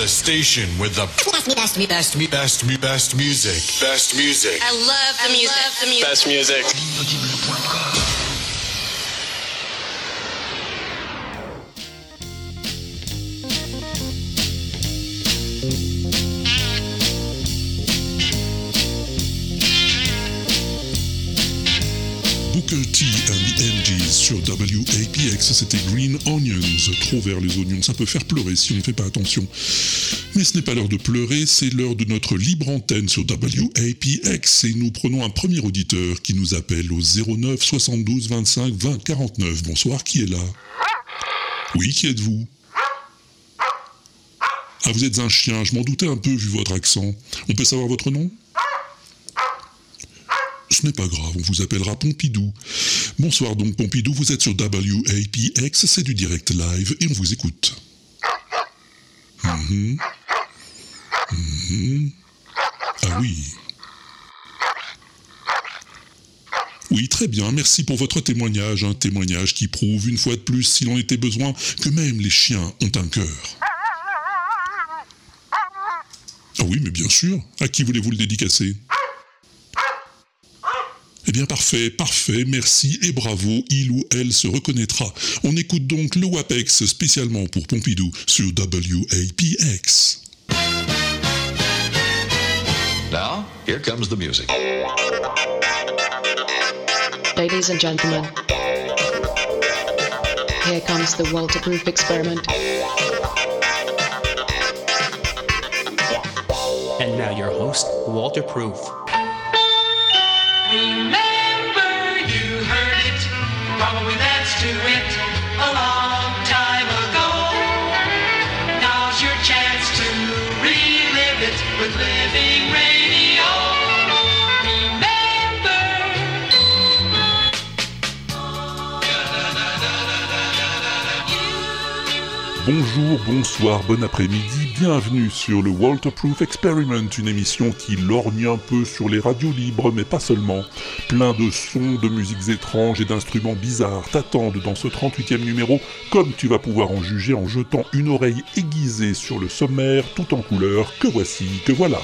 The station with the best, me, best, me, best, me, best, me, best music. Best music. I love the music. the music. Best music. Booker T and the MGs sur WAPX, c'était Green Onions. Trop vers les oignons, ça peut faire pleurer si on ne fait pas attention. Mais ce n'est pas l'heure de pleurer, c'est l'heure de notre libre antenne sur WAPX et nous prenons un premier auditeur qui nous appelle au 09 72 25 20 49. Bonsoir, qui est là? Oui, qui êtes-vous? Ah, vous êtes un chien, je m'en doutais un peu vu votre accent. On peut savoir votre nom? Ce n'est pas grave, on vous appellera Pompidou. Bonsoir donc Pompidou, vous êtes sur WAPX, c'est du direct live et on vous écoute. Mhm. Mhm. Ah oui. Oui, très bien, merci pour votre témoignage, un témoignage qui prouve une fois de plus, s'il en était besoin, que même les chiens ont un cœur. Ah oui, mais bien sûr, à qui voulez-vous le dédicacer? Eh bien parfait, parfait, merci et bravo, il ou elle se reconnaîtra. On écoute donc le WAPEX spécialement pour Pompidou sur WAPX. Now, here comes the music. Ladies and gentlemen, here comes the Walter Proof experiment. And now your host, Walter Proof. Remember Bonjour, bonsoir, bon après-midi, bienvenue sur le Walterproof Experiment, une émission qui lorgne un peu sur les radios libres, mais pas seulement. Plein de sons, de musiques étranges et d'instruments bizarres t'attendent dans ce 38e numéro, comme tu vas pouvoir en juger en jetant une oreille aiguisée sur le sommaire tout en couleur, que voici, que voilà.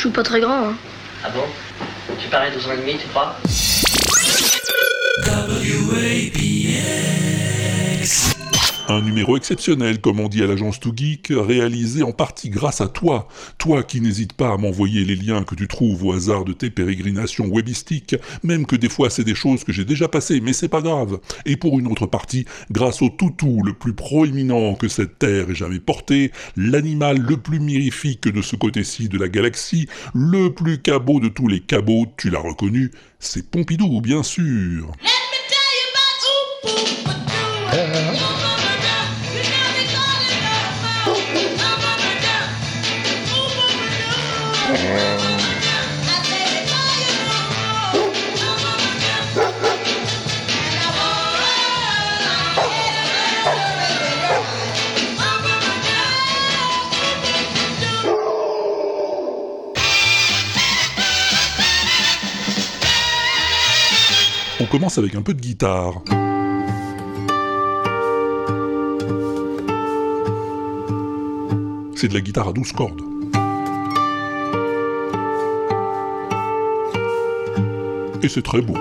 Je, suis pas très grand. Hein. Ah bon? Tu parais 12 ans et demi, tu crois? Un numéro exceptionnel, comme on dit à l'agence Too Geek, réalisé en partie grâce à toi. Toi qui n'hésites pas à m'envoyer les liens que tu trouves au hasard de tes pérégrinations webistiques, même que des fois c'est des choses que j'ai déjà passées, mais c'est pas grave. Et pour une autre partie, grâce au toutou le plus proéminent que cette terre ait jamais porté, l'animal le plus mirifique de ce côté-ci de la galaxie, le plus cabot de tous les cabots, tu l'as reconnu, c'est Pompidou, bien sûr. On commence avec un peu de guitare. C'est de la guitare à 12 cordes. Et c'est très beau.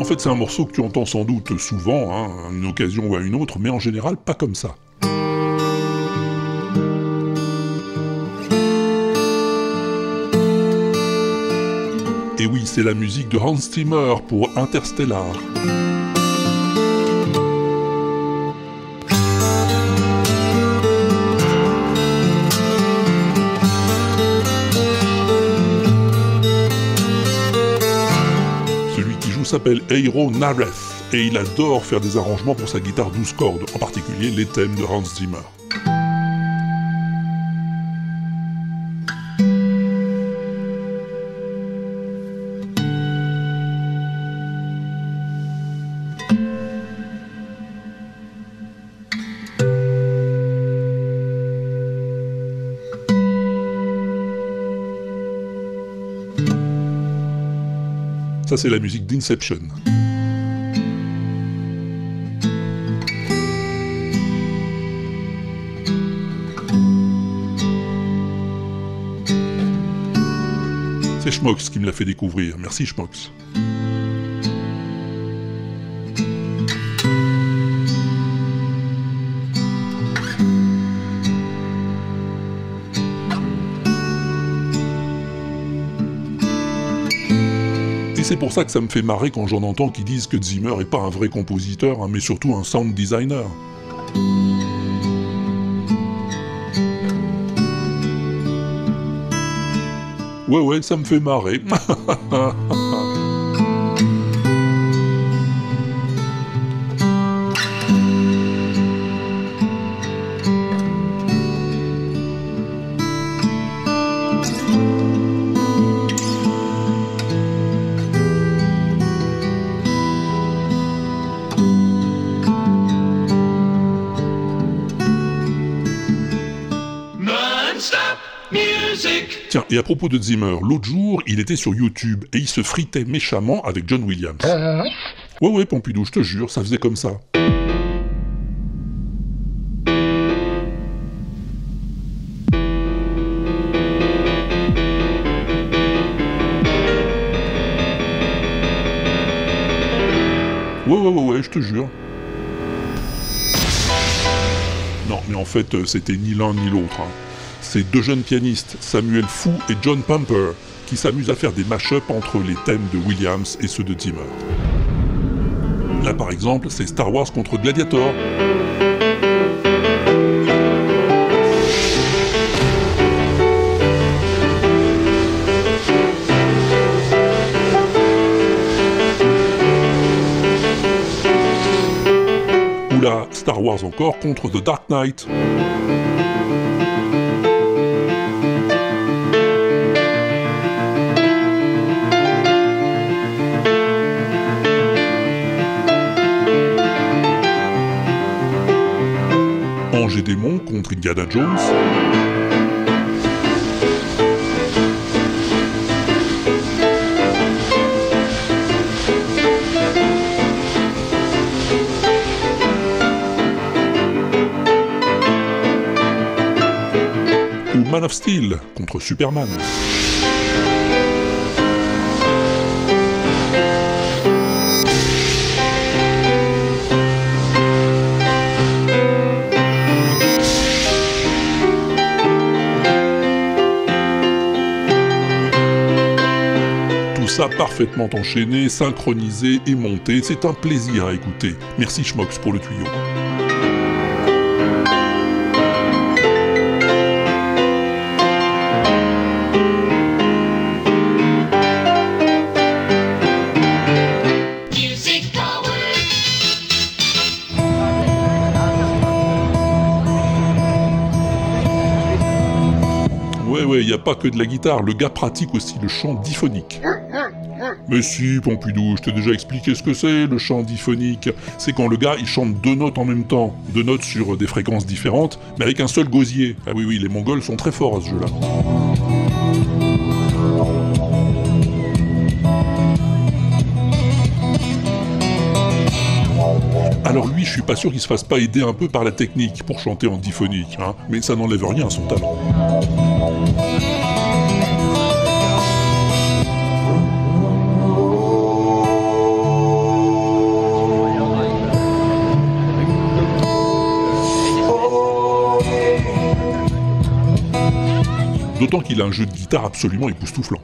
En fait, c'est un morceau que tu entends sans doute souvent, hein, à une occasion ou à une autre, mais en général pas comme ça. c'est la musique de Hans Zimmer pour Interstellar. Celui qui joue s'appelle Eiro Naref et il adore faire des arrangements pour sa guitare 12 cordes, en particulier les thèmes de Hans Zimmer. C'est la musique d'Inception. C'est Schmox qui me l'a fait découvrir. Merci Schmox. Pour ça que ça me fait marrer quand j'en entends qui disent que Zimmer est pas un vrai compositeur, hein, mais surtout un sound designer. Ouais ouais, ça me fait marrer. et à propos de Zimmer, l'autre jour, il était sur YouTube et il se fritait méchamment avec John Williams. Ouais ouais, Pompidou, je te jure, ça faisait comme ça. Ouais, ouais, ouais, ouais, je te jure. Non, mais en fait, euh, c'était ni l'un ni l'autre. hein. Deux jeunes pianistes, Samuel Fou et John Pumper, qui s'amusent à faire des mash-ups entre les thèmes de Williams et ceux de Zimmer. Là, par exemple, c'est Star Wars contre Gladiator. Ou là, Star Wars encore contre The Dark Knight. Contre Indiana Jones. Ou Man of Steel contre Superman. Ça parfaitement enchaîné, synchronisé et monté, c'est un plaisir à écouter. Merci Schmox pour le tuyau. Music power. Ouais, ouais, y a pas que de la guitare, le gars pratique aussi le chant diphonique. Mais si, Pompidou, je t'ai déjà expliqué ce que c'est, le chant diphonique. C'est quand le gars, il chante deux notes en même temps, deux notes sur des fréquences différentes, mais avec un seul gosier. Ah oui, oui, les Mongols sont très forts à ce jeu-là. Alors lui, je suis pas sûr qu'il se fasse pas aider un peu par la technique pour chanter en diphonique, hein, mais ça n'enlève rien à son talent. D'autant qu'il a un jeu de guitare absolument époustouflant.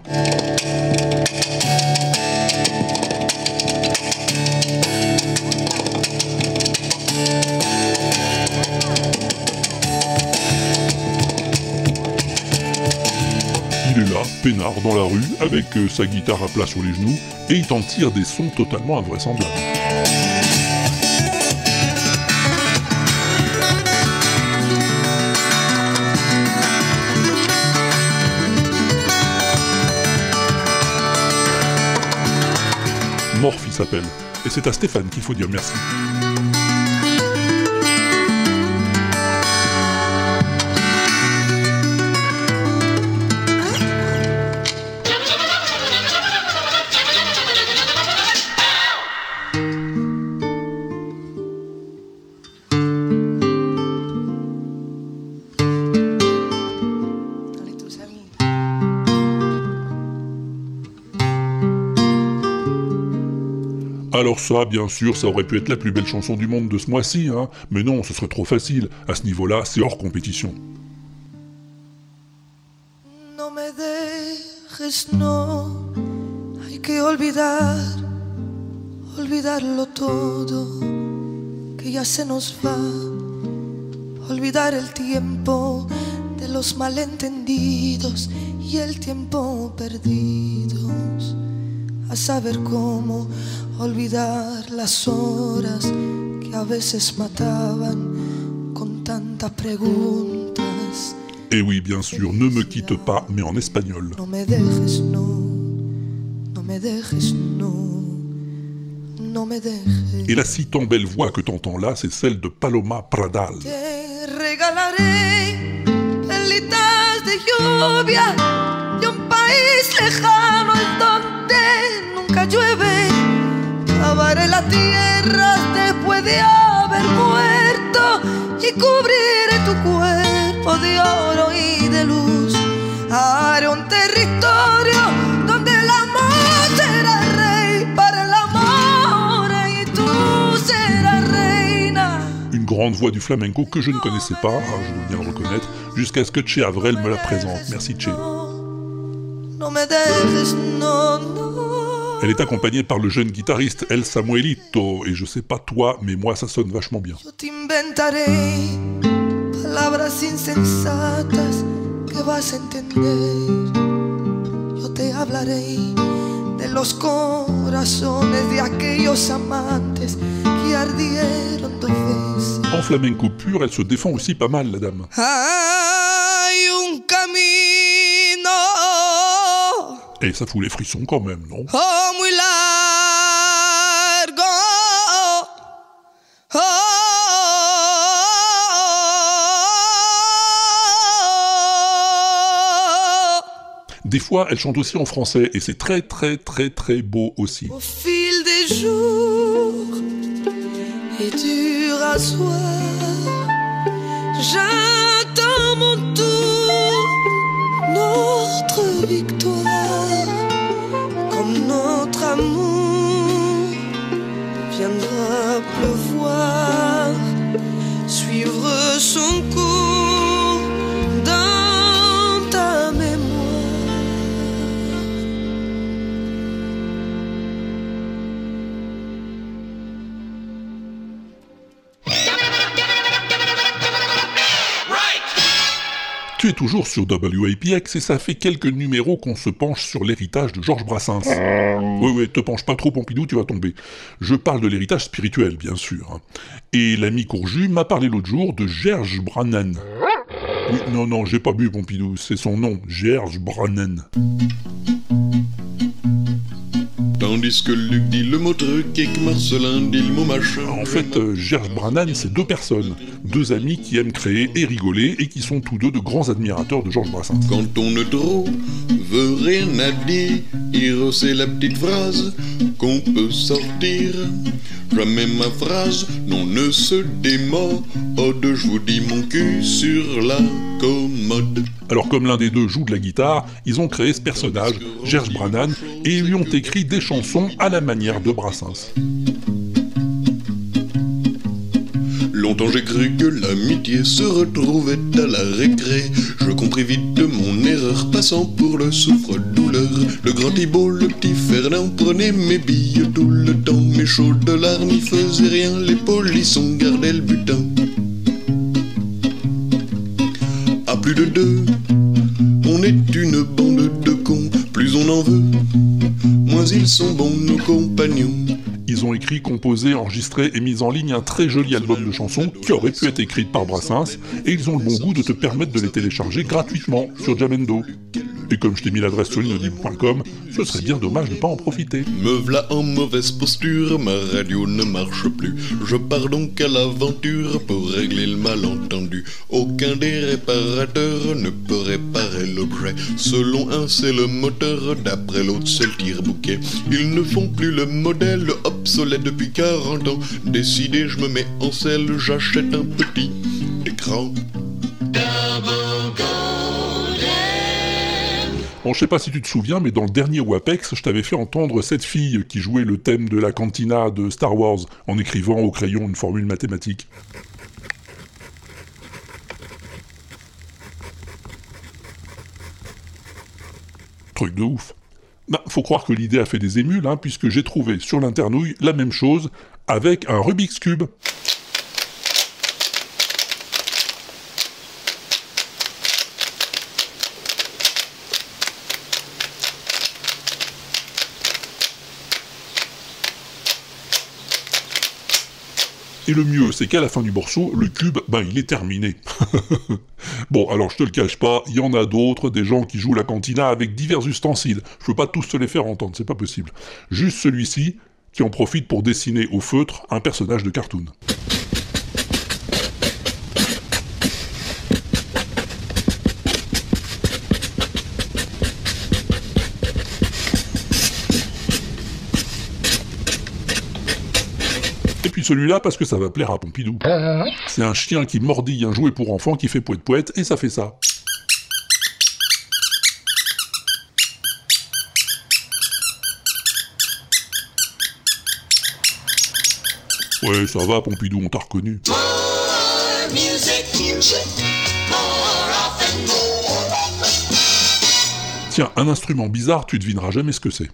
Il est là, peinard dans la rue, avec euh, sa guitare à plat sur les genoux, Et il t'en tire des sons totalement invraisemblables. Morph il s'appelle. Et c'est à Stéphane qu'il faut dire merci. Ça, bien sûr, ça aurait pu être la plus belle chanson du monde de ce mois-ci, hein. Mais non, ce serait trop facile. À ce niveau-là, c'est hors compétition. No me dejes, no. Hay que olvidar, olvidarlo todo, que ya se nos va. Olvidar el tiempo de los malentendidos y el tiempo perdidos. A saber cómo olvidar las horas que a veces mataban con tantas preguntas. Et oui, bien sûr, ne me quitte pas, mais en espagnol. No me dejes, no, no me dejes, no, no me dejes. Et la si tant belle voix que t'entends là, c'est celle de Paloma Pradal. Te regalaré pelitas de lluvia de un país lejano donde nunca llueve. Lavaré la tierra después de haber muerto y cubriré tu cuerpo de oro y de luz. Haré un territorio donde el amor será rey para el amor y tú serás reina. Une grande voix du flamenco que je ne connaissais pas, hein, je dois bien le reconnaître, jusqu'à ce que Che Avrel me la présente. Merci Che. No me dejes, no, no. Elle est accompagnée par le jeune guitariste El Samuelito, et je sais pas toi, mais moi ça sonne vachement bien. Palabras insensatas que vas a entender. Yo te hablaré de los corazones de aquellos amantes que ardieron dos veces. En flamenco pur, elle se défend aussi pas mal, la dame. Hay Et ça fout les frissons quand même, non? Oh. Oh, Des fois, elle chante aussi en français, et c'est très très très très beau aussi. Au fil des jours et du rasoir, j'attends mon tour, notre victoire, Tu es toujours sur WAPX et ça fait quelques numéros qu'on se penche sur l'héritage de Georges Brassens. Oui, oui, te penche pas trop, Pompidou, tu vas tomber. Je parle de l'héritage spirituel, bien sûr. hein. Et l'ami Courju m'a parlé l'autre jour de Gerge Brannen. Oui, non, non, j'ai pas bu, Pompidou, c'est son nom, Gerge Brannen. Tandis que Luc dit le mot truc et que Marcelin dit le mot machin. En fait, euh, Gerge Brannen, c'est deux personnes, deux amis qui aiment créer et rigoler et qui sont tous deux de grands admirateurs de Georges Brassens. Quand on ne trop veut rien à dire, c'est la petite phrase qu'on peut sortir. Jamais ma phrase, non, ne se démode. Je vous dis mon cul sur la commode. Alors comme l'un des deux joue de la guitare, ils ont créé ce personnage, Gerge Brannen, et lui ont écrit des chansons à la manière de Brassens. Longtemps j'ai cru que l'amitié se retrouvait à la récré. Je compris vite mon erreur, passant pour le souffre-douleur. Le grand Thibault, le petit Fernand prenaient mes billes tout le temps. Mes chaudes larmes n'y faisaient rien, les polissons gardaient le butin. À plus de deux, ils sont bons, nos compagnons. Ils ont écrit, composé, enregistré et mis en ligne un très joli album de chansons qui aurait pu être écrite par Brassens, et ils ont le bon goût de te permettre de les télécharger gratuitement sur Jamendo. Et comme je t'ai mis l'adresse sur l'inaudible.com, ce serait bien dommage de pas en profiter. Me v'là en mauvaise posture, ma radio ne marche plus. Je pars donc à l'aventure pour régler le malentendu. Aucun des réparateurs ne peut réparer l'objet. Selon un, c'est le moteur, d'après l'autre, c'est le tire-bouquet. Ils ne font plus le modèle obsolète depuis 40 ans. Décidé, je me mets en selle, j'achète un petit écran. Bon, je sais pas si tu te souviens, mais dans le dernier WAPEX, je t'avais fait entendre cette fille qui jouait le thème de la cantina de Star Wars en écrivant au crayon une formule mathématique. Truc de ouf. Bah, faut croire que l'idée a fait des émules, hein, puisque j'ai trouvé sur l'internouille la même chose avec un Rubik's Cube. Et le mieux, c'est qu'à la fin du morceau, le cube, ben il est terminé. bon, alors je te le cache pas, il y en a d'autres, des gens qui jouent la cantina avec divers ustensiles. Je peux pas tous te les faire entendre, c'est pas possible. Juste celui-ci, qui en profite pour dessiner au feutre un personnage de cartoon. Puis celui-là parce que ça va plaire à Pompidou. C'est un chien qui mordille un jouet pour enfants qui fait poète poète et ça fait ça. Ouais, ça va Pompidou, on t'a reconnu. Tiens, un instrument bizarre, tu devineras jamais ce que c'est.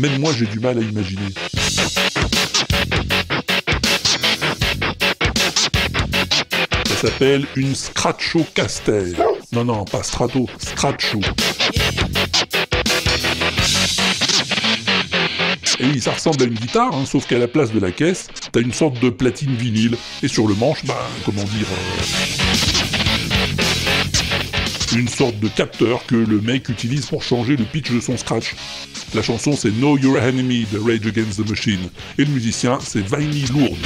Même moi, j'ai du mal à imaginer. Ça s'appelle une Scratcho Caster. Non, non, pas Strato, Scratcho. Et oui, ça ressemble à une guitare, hein, sauf qu'à la place de la caisse, t'as une sorte de platine vinyle. Et sur le manche, bah, comment dire... euh, une sorte de capteur que le mec utilise pour changer le pitch de son scratch. La chanson c'est Know Your Enemy de Rage Against the Machine. Et le musicien c'est Viney Lourdes.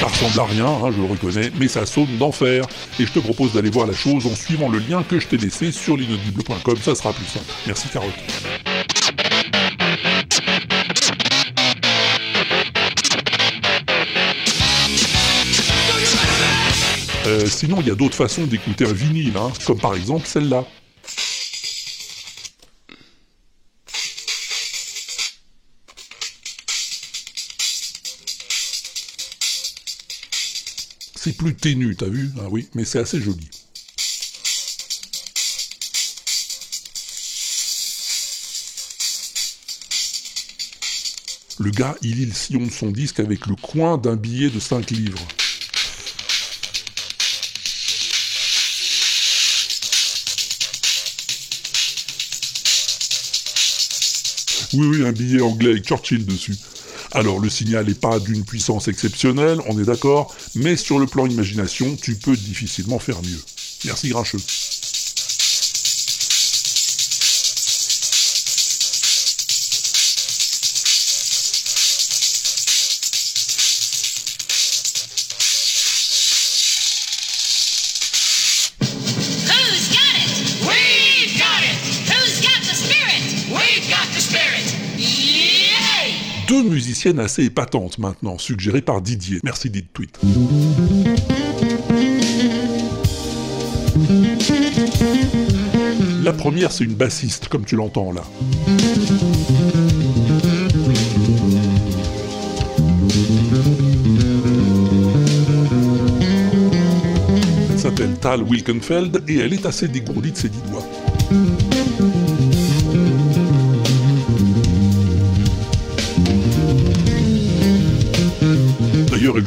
Ça ressemble à rien, hein, je le reconnais, mais ça sonne d'enfer. Et je te propose d'aller voir la chose en suivant le lien que je t'ai laissé sur l'inaudible.com, ça sera plus simple. Merci Carotte. Euh, sinon, il y a d'autres façons d'écouter un vinyle, hein, comme par exemple celle-là. C'est plus ténu, t'as vu Ah oui, mais c'est assez joli. Le gars, il lit le sillon de son disque avec le coin d'un billet de 5 livres. Oui, oui, un billet anglais avec Churchill dessus. Alors, le signal n'est pas d'une puissance exceptionnelle, on est d'accord, mais sur le plan imagination, tu peux difficilement faire mieux. Merci Grincheux. Assez épatantes maintenant, suggérées par Didier. Merci dit tweet. La première, c'est une bassiste, comme tu l'entends là. Elle s'appelle Tal Wilkenfeld et elle est assez dégourdie de ses dix doigts.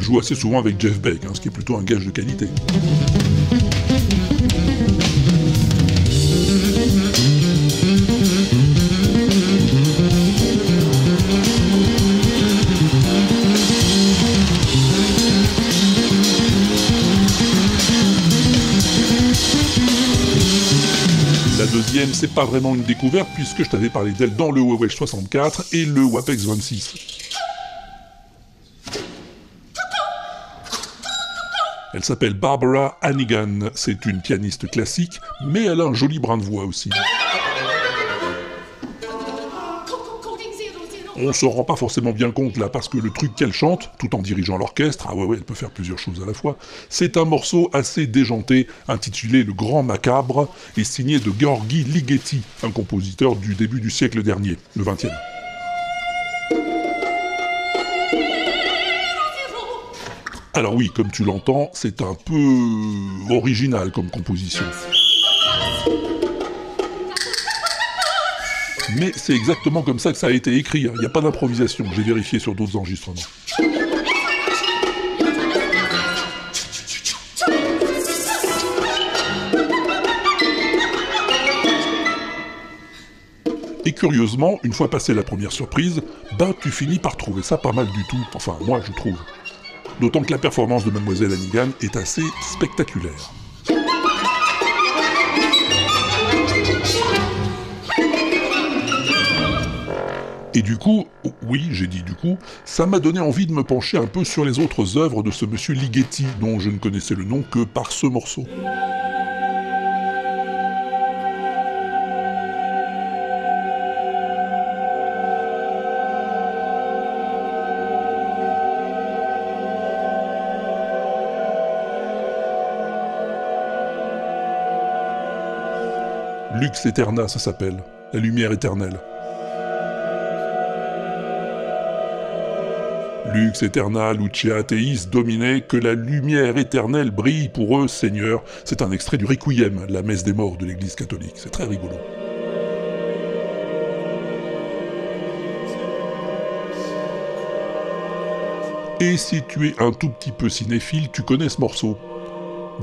Joue assez souvent avec Jeff Beck, hein, ce qui est plutôt un gage de qualité. La deuxième, c'est pas vraiment une découverte puisque je t'avais parlé d'elle dans le Huawei 64 et le WAPEX 26. S'appelle Barbara Hannigan. C'est une pianiste classique, mais elle a un joli brin de voix aussi. On se rend pas forcément bien compte là parce que le truc qu'elle chante, tout en dirigeant l'orchestre, ah ouais ouais, elle peut faire plusieurs choses à la fois, c'est un morceau assez déjanté intitulé Le Grand Macabre et signé de Gheorghi Ligeti, un compositeur du début du siècle dernier, le 20e. Alors oui, comme tu l'entends, c'est un peu original comme composition. Mais c'est exactement comme ça que ça a été écrit, hein. il n'y a pas d'improvisation, j'ai vérifié sur d'autres enregistrements. Et curieusement, une fois passé la première surprise, ben tu finis par trouver ça pas mal du tout, enfin moi je trouve. D'autant que la performance de Mademoiselle Hannigan est assez spectaculaire. Et du coup, oui, j'ai dit du coup, ça m'a donné envie de me pencher un peu sur les autres œuvres de ce monsieur Ligeti, dont je ne connaissais le nom que par ce morceau. Lux Eterna, ça s'appelle, la lumière éternelle. Lux Eterna, Lucia Teis dominait, que la lumière éternelle brille pour eux, Seigneur. C'est un extrait du Requiem, la messe des morts de l'Église catholique. C'est très rigolo. Et si tu es un tout petit peu cinéphile, tu connais ce morceau.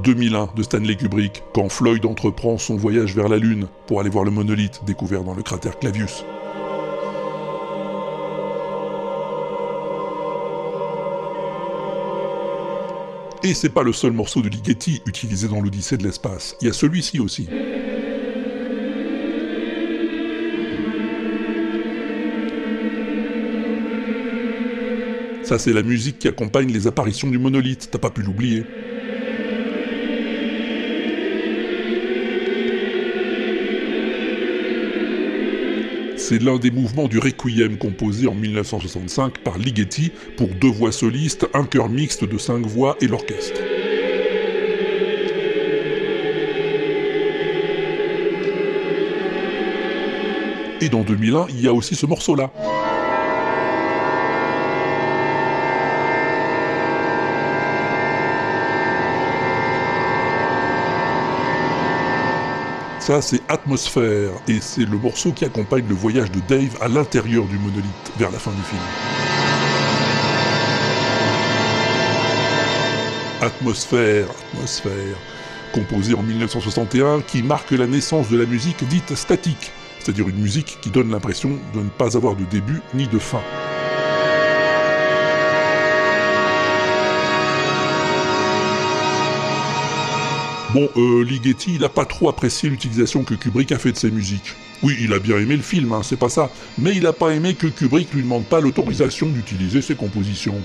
2001 de Stanley Kubrick, quand Floyd entreprend son voyage vers la Lune pour aller voir le monolithe découvert dans le cratère Clavius. Et c'est pas le seul morceau de Ligeti utilisé dans l'Odyssée de l'espace, il y a celui-ci aussi. Ça, c'est la musique qui accompagne les apparitions du monolithe, t'as pas pu l'oublier. C'est l'un des mouvements du Requiem composé en 1965 par Ligeti pour deux voix solistes, un chœur mixte de cinq voix et l'orchestre. Et dans 2001, il y a aussi ce morceau-là. Ça, c'est Atmosphère, et c'est le morceau qui accompagne le voyage de Dave à l'intérieur du monolithe, vers la fin du film. Atmosphère, atmosphère, composé en 1961, qui marque la naissance de la musique dite statique, c'est-à-dire une musique qui donne l'impression de ne pas avoir de début ni de fin. Bon, euh, Ligeti, il a pas trop apprécié l'utilisation que Kubrick a fait de ses musiques. Oui, il a bien aimé le film, hein, c'est pas ça, mais il a pas aimé que Kubrick lui demande pas l'autorisation d'utiliser ses compositions.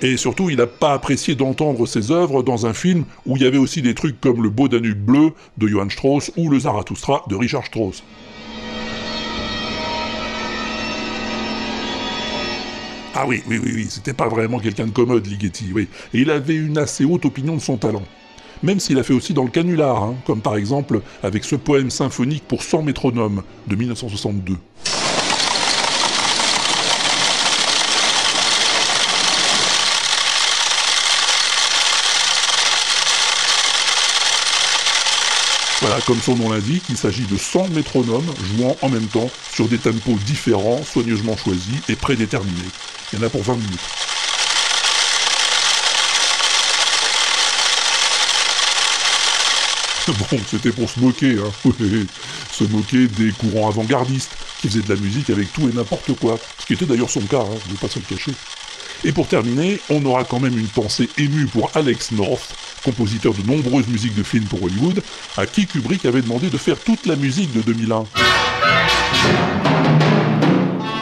Et surtout, il n'a pas apprécié d'entendre ses œuvres dans un film où il y avait aussi des trucs comme Le Beau Danube Bleu de Johann Strauss ou Le Zarathustra de Richard Strauss. Ah oui, oui, oui, oui, c'était pas vraiment quelqu'un de commode, Ligeti, oui. Et il avait une assez haute opinion de son talent même s'il a fait aussi dans le canular, hein, comme par exemple avec ce poème symphonique pour 100 métronomes de 1962. Voilà, comme son nom l'indique, il s'agit de 100 métronomes jouant en même temps sur des tempos différents, soigneusement choisis et prédéterminés. Il y en a pour 20 minutes. Bon, c'était pour se moquer, hein. Se moquer des courants avant-gardistes qui faisaient de la musique avec tout et n'importe quoi. Ce qui était d'ailleurs son cas, hein, ne pas se le cacher. Et pour terminer, on aura quand même une pensée émue pour Alex North, compositeur de nombreuses musiques de films pour Hollywood, à qui Kubrick avait demandé de faire toute la musique de 2001.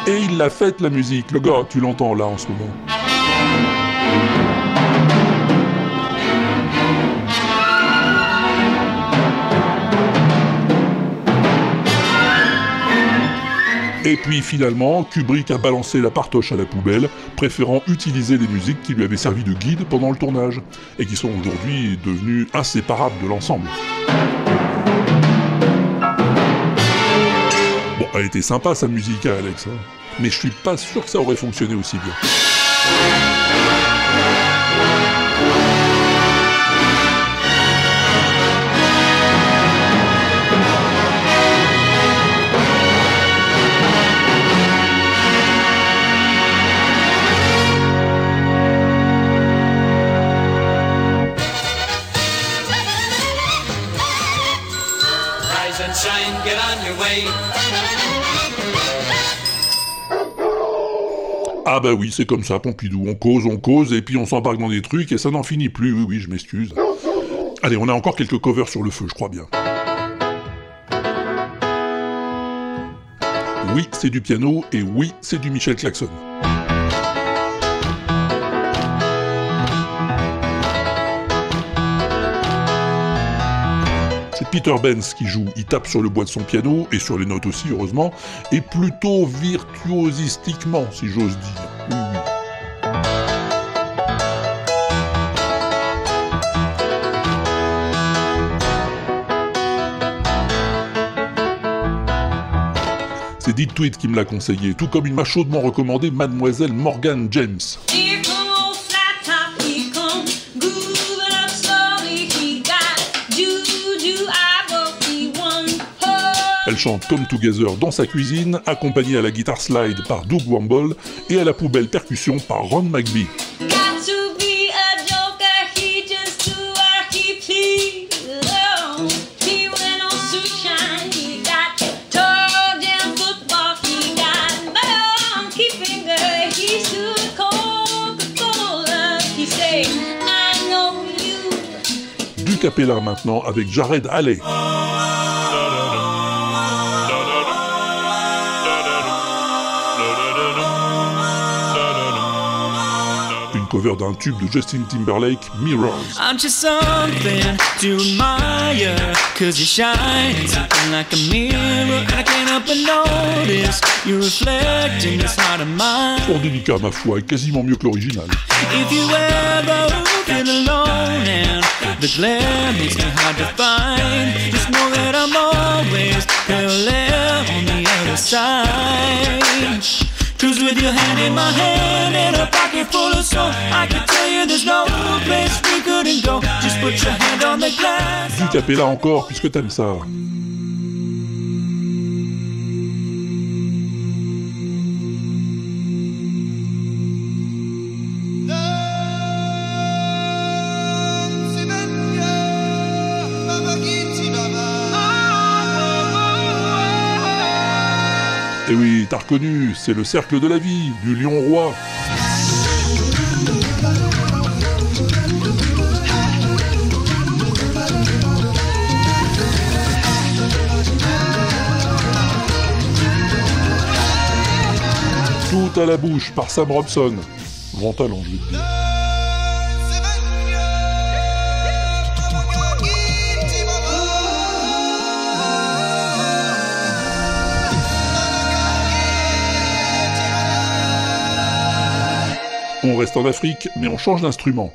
Et il l'a faite la musique, le gars, tu l'entends là en ce moment. Et puis finalement, Kubrick a balancé la partoche à la poubelle, préférant utiliser les musiques qui lui avaient servi de guide pendant le tournage, et qui sont aujourd'hui devenues inséparables de l'ensemble. Bon, elle était sympa sa musique à Alex, hein, mais je suis pas sûr que ça aurait fonctionné aussi bien. Ah bah oui, c'est comme ça, Pompidou, on cause, on cause, et puis on s'embarque dans des trucs, et ça n'en finit plus, oui, oui, je m'excuse. Allez, on a encore quelques covers sur le feu, je crois bien. Oui, c'est du piano, et oui, c'est du Michel Claxon. C'est Peter Benz qui joue, il tape sur le bois de son piano, et sur les notes aussi, heureusement, et plutôt virtuosistiquement, si j'ose dire. C'est Deep Tweet qui me l'a conseillé, tout comme il m'a chaudement recommandé Mademoiselle Morgan James. Elle chante Come Together dans sa cuisine, accompagnée à la guitare slide par Doug Wamble et à la poubelle percussion par Ron McBee. got to be a joker, he cover d'un tube de Justin Timberlake, Mirrors. I'm just something to admire Cause you shine something like a mirror And I can't help but notice You reflect in this heart of mine Fort délicat ma foi, et quasiment mieux que l'original. If you ever feel alone and the glare makes me hard to find Just know that I'm always parallel on the other side Cruise with your hand in my hand and a pocket full of soul I can tell you there's no place we couldn't go. Just put your hand on the glass. Capella encore, puisque t'aimes ça. Et oui, t'as reconnu, c'est le cercle de la vie, du lion roi. Tout à la bouche par Sam Robson. Grand talent, je. On reste en Afrique, mais on change d'instrument.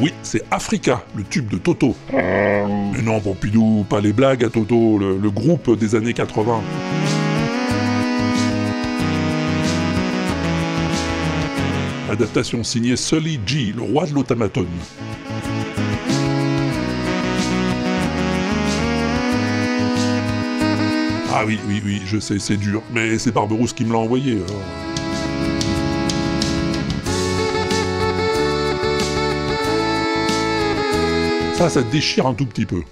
Oui, c'est Africa, le tube de Toto. Mais non, Pompidou, pas les blagues à Toto, le, groupe des années 80. Adaptation signée Sully G, le roi de l'automaton. Ah oui, oui, oui, je sais, c'est dur, mais c'est Barberousse qui me l'a envoyé. ça, ça déchire un tout petit peu.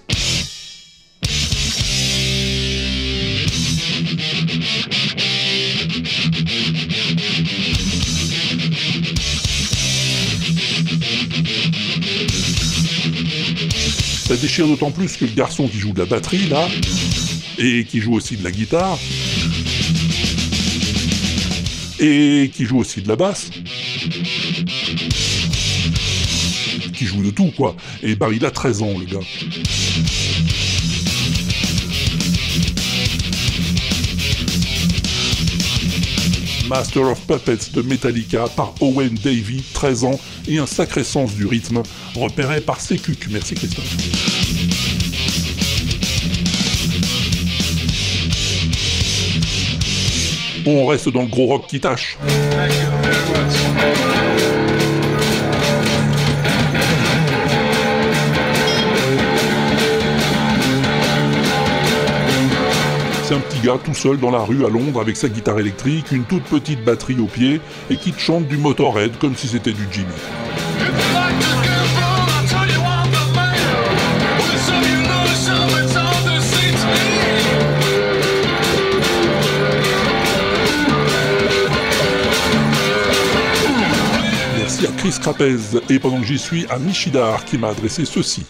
Ça déchire d'autant plus que le garçon qui joue de la batterie, là, et qui joue aussi de la guitare, et qui joue aussi de la basse, qui joue de tout, quoi. Et bah, il a 13 ans, le gars. Master of Puppets de Metallica par Owen Davey, 13 ans, et un sacré sens du rythme, repéré par Secuc. Merci Christophe. On reste dans le gros rock qui tâche. C'est un petit gars tout seul dans la rue à Londres avec sa guitare électrique, une toute petite batterie au pied et qui te chante du Motorhead comme si c'était du Jimmy. Chris et pendant que j'y suis à Michidar qui m'a adressé ceci.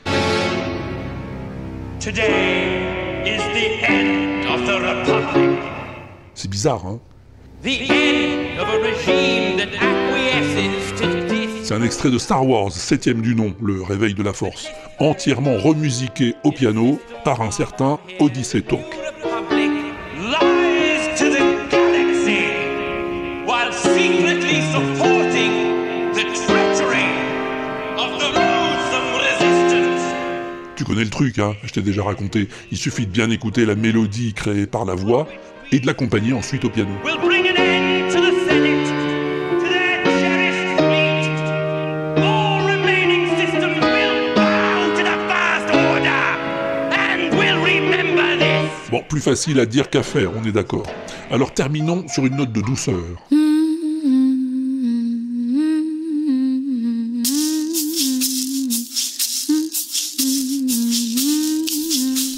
Today is the end of the Republic. C'est bizarre, hein? C'est un extrait de Star Wars, septième du nom, le réveil de la force, entièrement remusiqué au piano par un certain Odyssey Talk. Connais le truc, hein Je t'ai déjà raconté. Il suffit de bien écouter la mélodie créée par la voix et de l'accompagner ensuite au piano. Bon, plus facile à dire qu'à faire, on est d'accord. Alors terminons sur une note de douceur.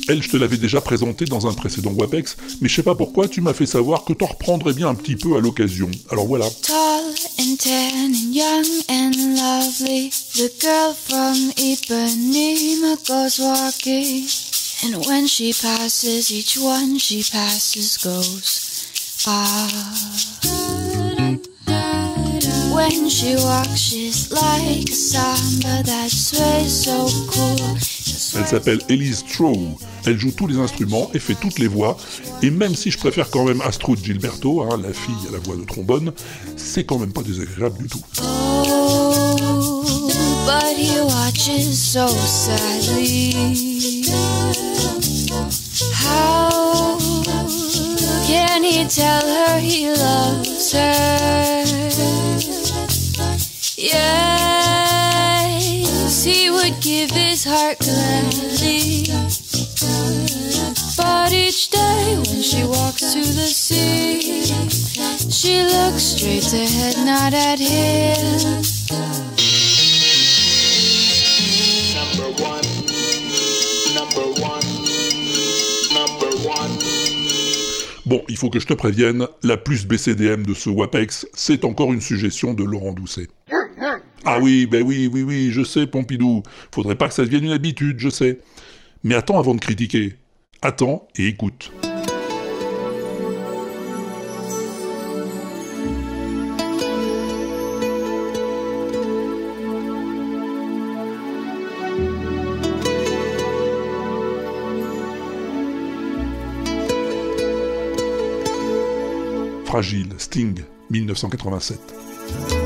Elle, je te l'avais déjà présentée dans un précédent WAPEX, mais je sais pas pourquoi tu m'as fait savoir que t'en reprendrais bien un petit peu à l'occasion. Alors voilà. Tall and tan and young and lovely, the girl from Ipanema goes walking. And when she passes, each one she passes goes, ah. When she walks, she's like a samba that sways so cool. Elle s'appelle Elise Trow. Elle joue tous les instruments et fait toutes les voix. Et même si je préfère quand même Astrud Gilberto, hein, la fille à la voix de trombone, c'est quand même pas désagréable du tout. How can he tell her he loves her? His heart gladly. But each day when she walks to the sea, she looks straight ahead, not at him. Number one. Number one. Number one. Bon, il faut que je te prévienne, la plus BCDM de ce WAPEX, c'est encore une suggestion de Laurent Doucet. Ah oui, ben oui, oui, oui, je sais, Pompidou. Faudrait pas que ça devienne une habitude, je sais. Mais attends avant de critiquer. Attends et écoute. Fragile, Sting, 1987.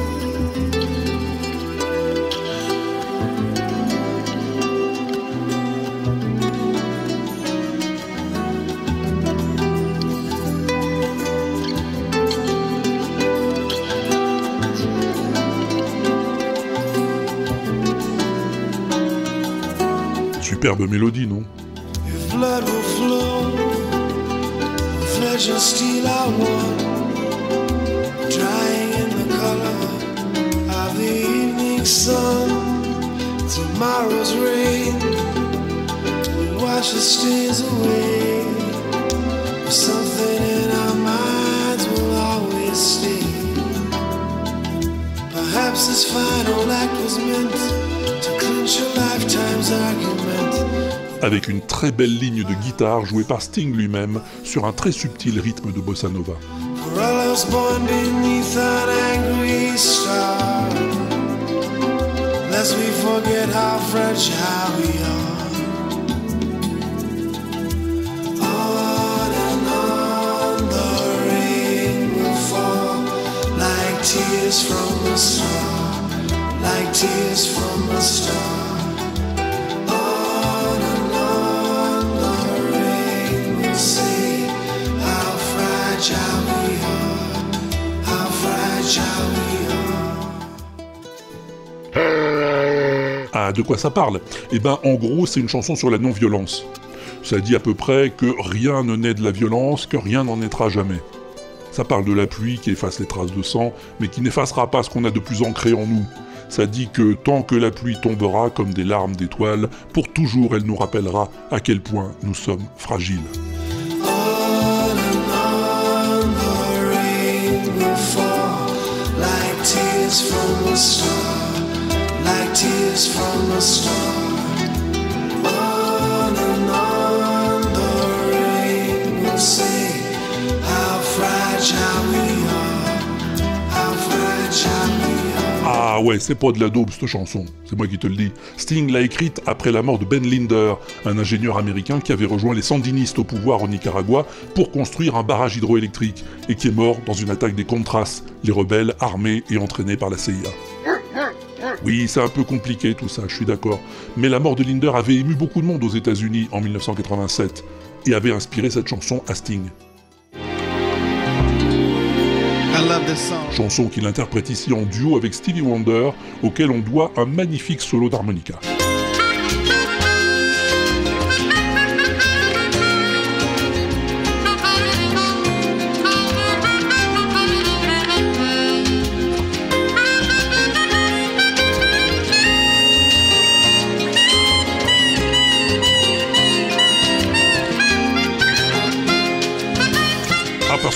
Superbe mélodie, non If blood will in the. Tomorrow's rain stays away. Something in our minds will always stay. Perhaps this final act was meant avec une très belle ligne de guitare jouée par Sting lui-même sur un très subtil rythme de bossa nova. Tears from Ah, de quoi ça parle? Eh ben, en gros, c'est une chanson sur la non-violence. Ça dit à peu près que rien ne naît de la violence, que rien n'en naîtra jamais. Ça parle de la pluie qui efface les traces de sang, mais qui n'effacera pas ce qu'on a de plus ancré en nous. Ça dit que tant que la pluie tombera comme des larmes d'étoiles, pour toujours elle nous rappellera à quel point nous sommes fragiles. Ah ouais, c'est pas de la daube cette chanson, c'est moi qui te le dis. Sting l'a écrite après la mort de Ben Linder, un ingénieur américain qui avait rejoint les sandinistes au pouvoir au Nicaragua pour construire un barrage hydroélectrique et qui est mort dans une attaque des Contras, les rebelles armés et entraînés par la CIA. Oui, c'est un peu compliqué tout ça, je suis d'accord. Mais la mort de Linder avait ému beaucoup de monde aux États-Unis en 1987 et avait inspiré cette chanson à Sting. Chanson qu'il interprète ici en duo avec Stevie Wonder, auquel on doit un magnifique solo d'harmonica.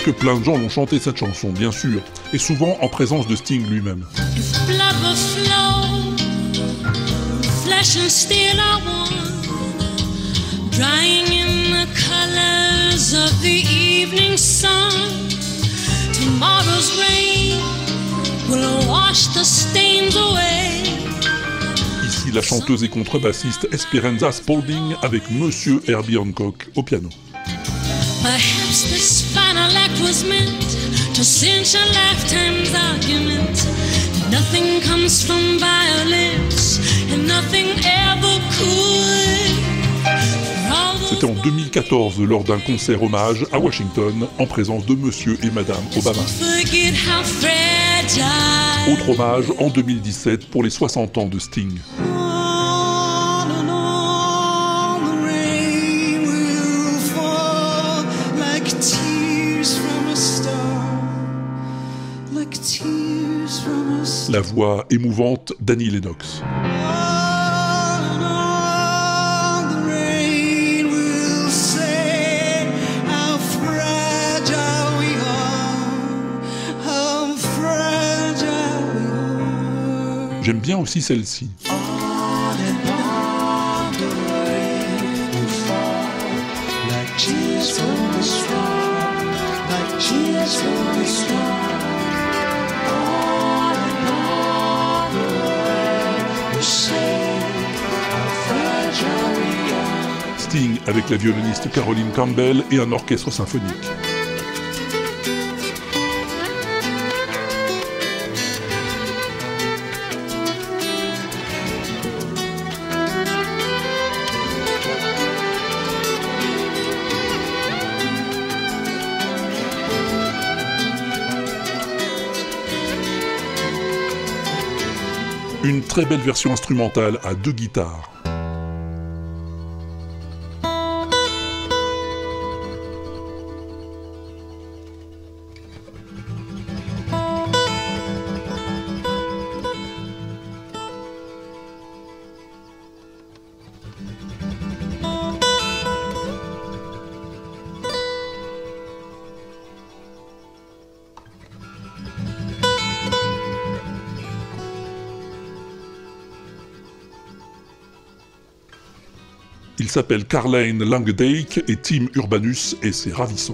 Que plein de gens l'ont chanté cette chanson, bien sûr, et souvent en présence de Sting lui-même. Ici, la chanteuse et contrebassiste Esperanza Spalding avec Monsieur Herbie Hancock au piano. Perhaps this final act was meant to cinch a lifetime's argument. Nothing comes from violence, and nothing ever could. For all the C'était en 2014 lors d'un concert hommage à Washington en présence de Monsieur et Madame Obama. Autre hommage en 2017 pour les 60 ans de Sting. La voix émouvante d'Annie Lennox. And on the rain avec la violoniste Caroline Campbell et un orchestre symphonique. Une très belle version instrumentale à deux guitares. S'appelle Carlane Langdake et Tim Urbanus et c'est ravissant.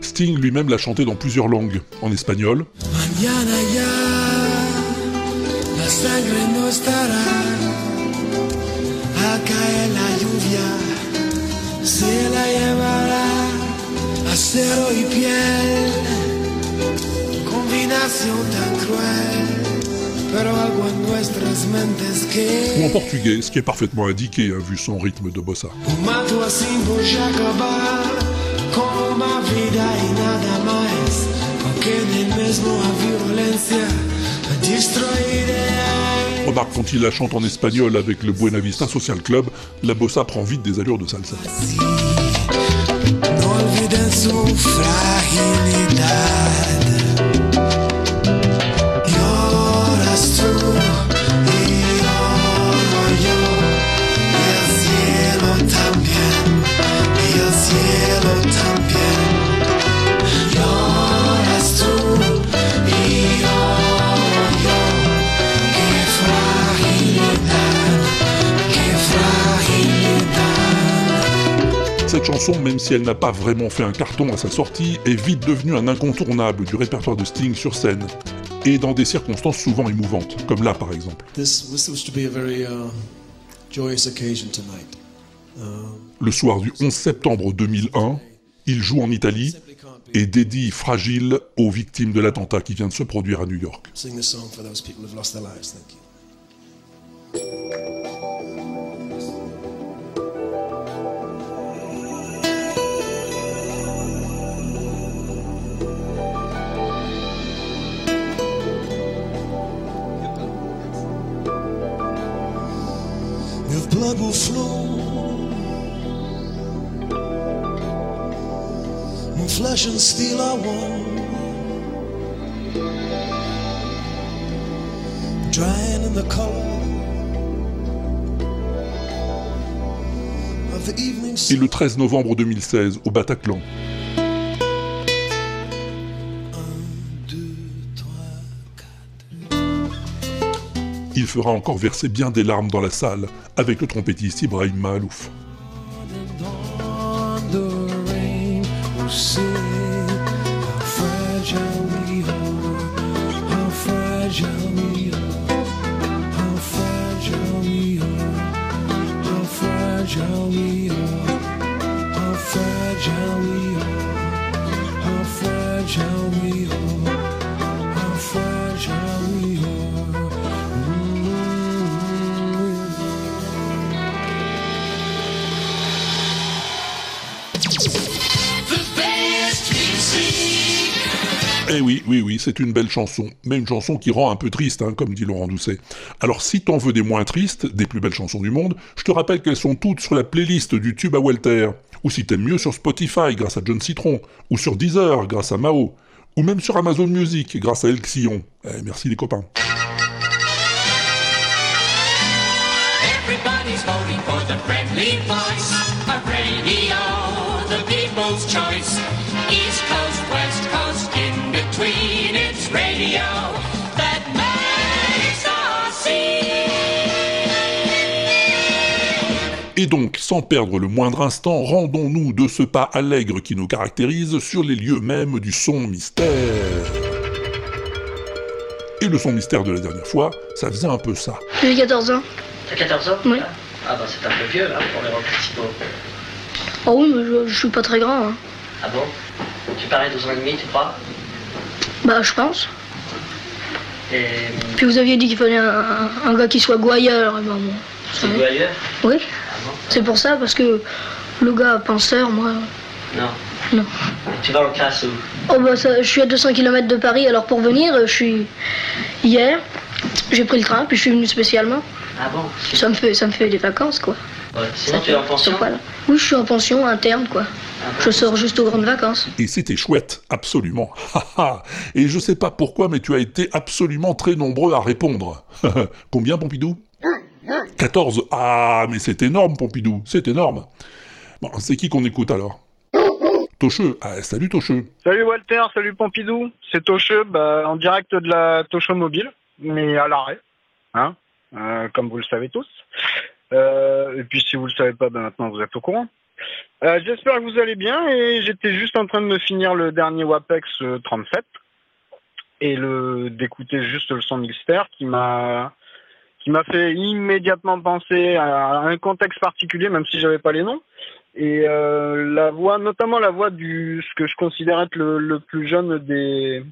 Sting lui-même l'a chanté dans plusieurs langues, en espagnol, La lluvia se la llevará. Acero y piel, combinación tan cruel. Ou en portugais, ce qui est parfaitement indiqué hein, vu son rythme de bossa. Quand il la chante en espagnol avec le Buena Vista Social Club, la bossa prend vite des allures de salsa. Cette chanson, même si elle n'a pas vraiment fait un carton à sa sortie, est vite devenue un incontournable du répertoire de Sting sur scène, et dans des circonstances souvent émouvantes, comme là par exemple. Uh, Le soir du 11 septembre 2001, il joue en Italie et dédie Fragile aux victimes de l'attentat qui vient de se produire à New York. Blood will flow, and flesh and steel are one. drying in the color of the evening Et le 13 novembre 2016, au Bataclan, il fera encore verser bien des larmes dans la salle avec le trompettiste Ibrahim Mahalouf. Oui, oui, c'est une belle chanson, mais une chanson qui rend un peu triste, hein, comme dit Laurent Doucet. Alors si t'en veux des moins tristes, des plus belles chansons du monde, je te rappelle qu'elles sont toutes sur la playlist du tube à Walter, ou si t'aimes mieux sur Spotify grâce à John Citron, ou sur Deezer grâce à Mao, ou même sur Amazon Music grâce à El. Eh, merci les copains. Et donc, sans perdre le moindre instant, rendons-nous de ce pas allègre qui nous caractérise sur les lieux mêmes du son mystère. Et le son mystère de la dernière fois, ça faisait un peu ça. J'ai 14 ans. T'as 14 ans Oui. Ah bah c'est un peu vieux là pour les rôles principaux. Oh oui, mais je, je suis pas très grand. hein. Ah bon? Tu parais 12 ans et demi, tu crois? Bah, je pense. Et Puis vous aviez dit qu'il fallait un, un gars qui soit gouailleur. Ben, bon, c'est ailleurs Oui, Ah bon c'est pour ça, parce que le gars penseur, moi. Non. Non. Et tu vas en classe où Oh bah ça, je suis à 200 km de Paris, alors pour venir, euh, je suis hier, j'ai pris le train, puis je suis venu spécialement. Ah bon Ça me fait, ça me fait des vacances, quoi. Sinon, tu es en pension voilà. Oui, je suis en pension interne, quoi. Je sors juste aux grandes vacances. Et c'était chouette, absolument. Haha. Et je sais pas pourquoi, mais tu as été absolument très nombreux à répondre. Combien, Pompidou? 14. Ah, mais c'est énorme, Pompidou, c'est énorme. Bon, c'est qui qu'on écoute alors? Tocheux. Ah, salut Tocheux. Salut Walter, salut Pompidou. C'est Tocheux, bah, en direct de la Tocho Mobile, mais à l'arrêt, hein, euh, comme vous le savez tous. Euh, et puis si vous le savez pas, ben maintenant vous êtes au courant. Euh, J'espère que vous allez bien et j'étais juste en train de me finir le dernier WAPEX euh, 37 et le d'écouter juste le son mystère qui m'a qui m'a fait immédiatement penser à un contexte particulier, même si j'avais pas les noms. Et euh, la voix, notamment la voix du ce que je considère être le, le plus jeune des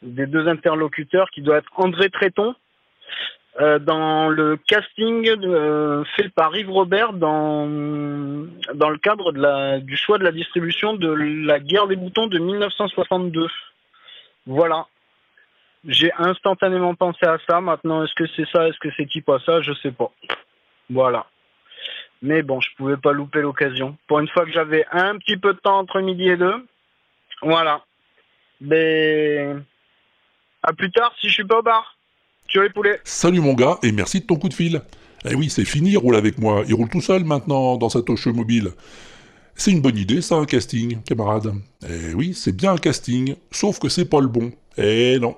des deux interlocuteurs, qui doit être André Tréton, euh, dans le casting euh, fait par Yves Robert dans dans le cadre de la du choix de la distribution de la guerre des boutons de 1962. Voilà. J'ai instantanément pensé à ça. Maintenant, est-ce que c'est ça, est-ce que c'est qui pas ça, je sais pas. Voilà. Mais bon, je pouvais pas louper l'occasion. Pour une fois que j'avais un petit peu de temps entre midi et deux, voilà. Mais à plus tard si je suis pas au bar. Tu les poulets. Salut mon gars, et merci de ton coup de fil. Eh oui, c'est fini, il roule avec moi. Il roule tout seul maintenant dans sa toche mobile. C'est une bonne idée, ça, un casting, camarade. Eh oui, c'est bien un casting, sauf que c'est pas le bon. Eh non.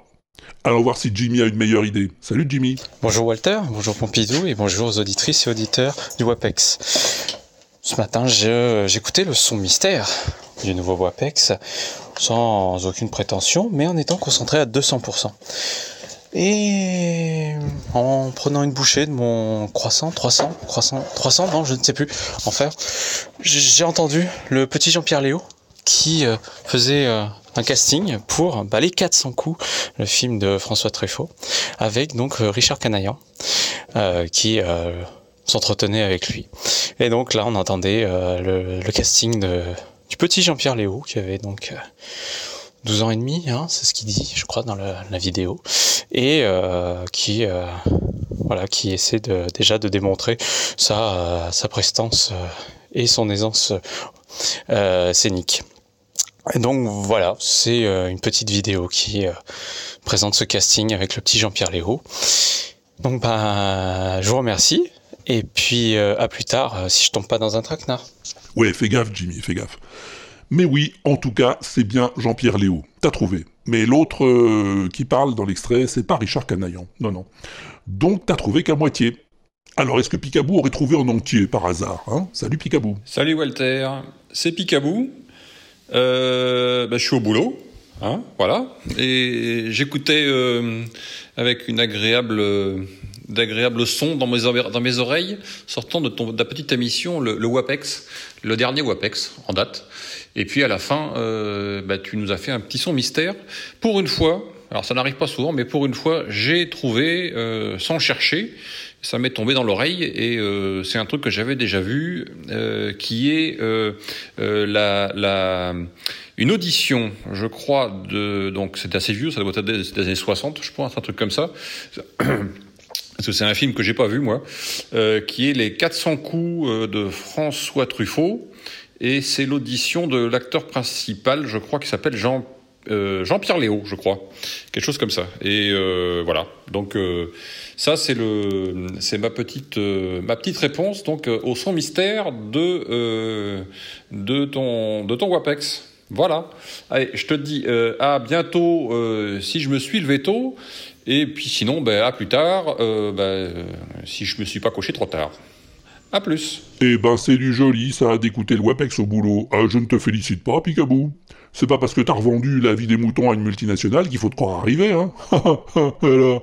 Allons voir si Jimmy a une meilleure idée. Salut Jimmy. Bonjour Walter, bonjour Pompidou et bonjour aux auditrices et auditeurs du WAPEX. Ce matin, j'écoutais le son mystère du nouveau WAPEX sans aucune prétention, mais en étant concentré à 200%. Et en prenant une bouchée de mon croissant, 300, croissant, 300, non, je ne sais plus, en faire, j'ai entendu le petit Jean-Pierre Léo qui euh, faisait euh, un casting pour bah, Les 400 coups, le film de François Truffaut, avec donc euh, Richard Canaillan, qui s'entretenait avec lui. Et donc là, on entendait le, casting du petit Jean-Pierre Léo, qui avait donc euh, 12 ans et demi, hein, c'est ce qu'il dit, je crois, dans la vidéo, et euh, qui, euh, voilà, qui essaie de, déjà de démontrer sa, euh, sa prestance et son aisance scénique. Et donc voilà, c'est une petite vidéo qui présente ce casting avec le petit Jean-Pierre Léo. Donc bah, je vous remercie, et puis à plus tard, si je tombe pas dans un traquenard. Ouais, fais gaffe Jimmy, fais gaffe. Mais oui, en tout cas, c'est bien Jean-Pierre Léo. T'as trouvé. Mais l'autre euh, qui parle dans l'extrait, c'est pas Richard Canaillan. Non, non. Donc t'as trouvé qu'à moitié. Alors est-ce que Picabou aurait trouvé en entier par hasard hein? Salut Picabou. Salut Walter, c'est Picabou. Euh, bah, je suis au boulot, hein, voilà. Et j'écoutais euh, avec une agréable, d'agréables sons dans mes, oreilles, sortant de, ta petite émission, le WAPEX, le dernier WAPEX en date. Et puis à la fin, euh, bah, tu nous as fait un petit son mystère. Pour une fois, alors ça n'arrive pas souvent, mais pour une fois, j'ai trouvé, euh, sans chercher, ça m'est tombé dans l'oreille et euh, c'est un truc que j'avais déjà vu, euh, qui est euh, euh, la, la, une audition, je crois, de donc c'est assez vieux, ça doit être des, des années 60, je pense, un truc comme ça. Parce que c'est un film que j'ai pas vu moi, euh, qui est les 400 coups de François Truffaut, et c'est l'audition de l'acteur principal, je crois, qui s'appelle euh, Jean-Pierre Léo, je crois, quelque chose comme ça. Et euh, voilà. Donc euh, ça c'est le, c'est ma petite, ma petite réponse donc au son mystère de de ton de ton Wapex. Voilà. Allez, je te dis à bientôt si je me suis levé tôt. Et puis sinon, ben, à plus tard, ben, si je me suis pas couché trop tard. À plus. Eh ben c'est du joli ça d'écouter le WAPEX au boulot. Ah, je ne te félicite pas, Picabou. C'est pas parce que t'as revendu la vie des moutons à une multinationale qu'il faut te croire arrivé, hein.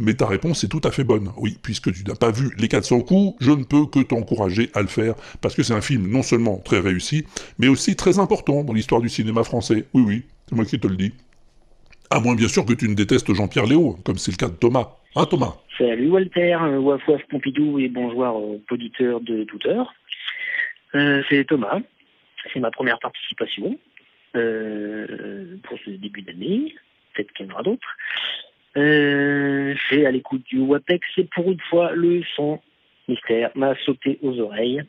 Mais ta réponse est tout à fait bonne. Oui, puisque tu n'as pas vu les 400 coups, je ne peux que t'encourager à le faire, parce que c'est un film non seulement très réussi, mais aussi très important dans l'histoire du cinéma français. Oui, oui, c'est moi qui te le dis. À moins bien sûr que tu ne détestes Jean-Pierre Léo, comme c'est le cas de Thomas. Hein, Thomas? Salut Walter, euh, waf Pompidou et bonjour aux auditeurs de toute heure. Euh, c'est Thomas, c'est ma première participation euh, pour ce début d'année, peut-être qu'il y en aura d'autres. Euh, c'est à l'écoute du WAPEX, c'est pour une fois le son mystère m'a sauté aux oreilles.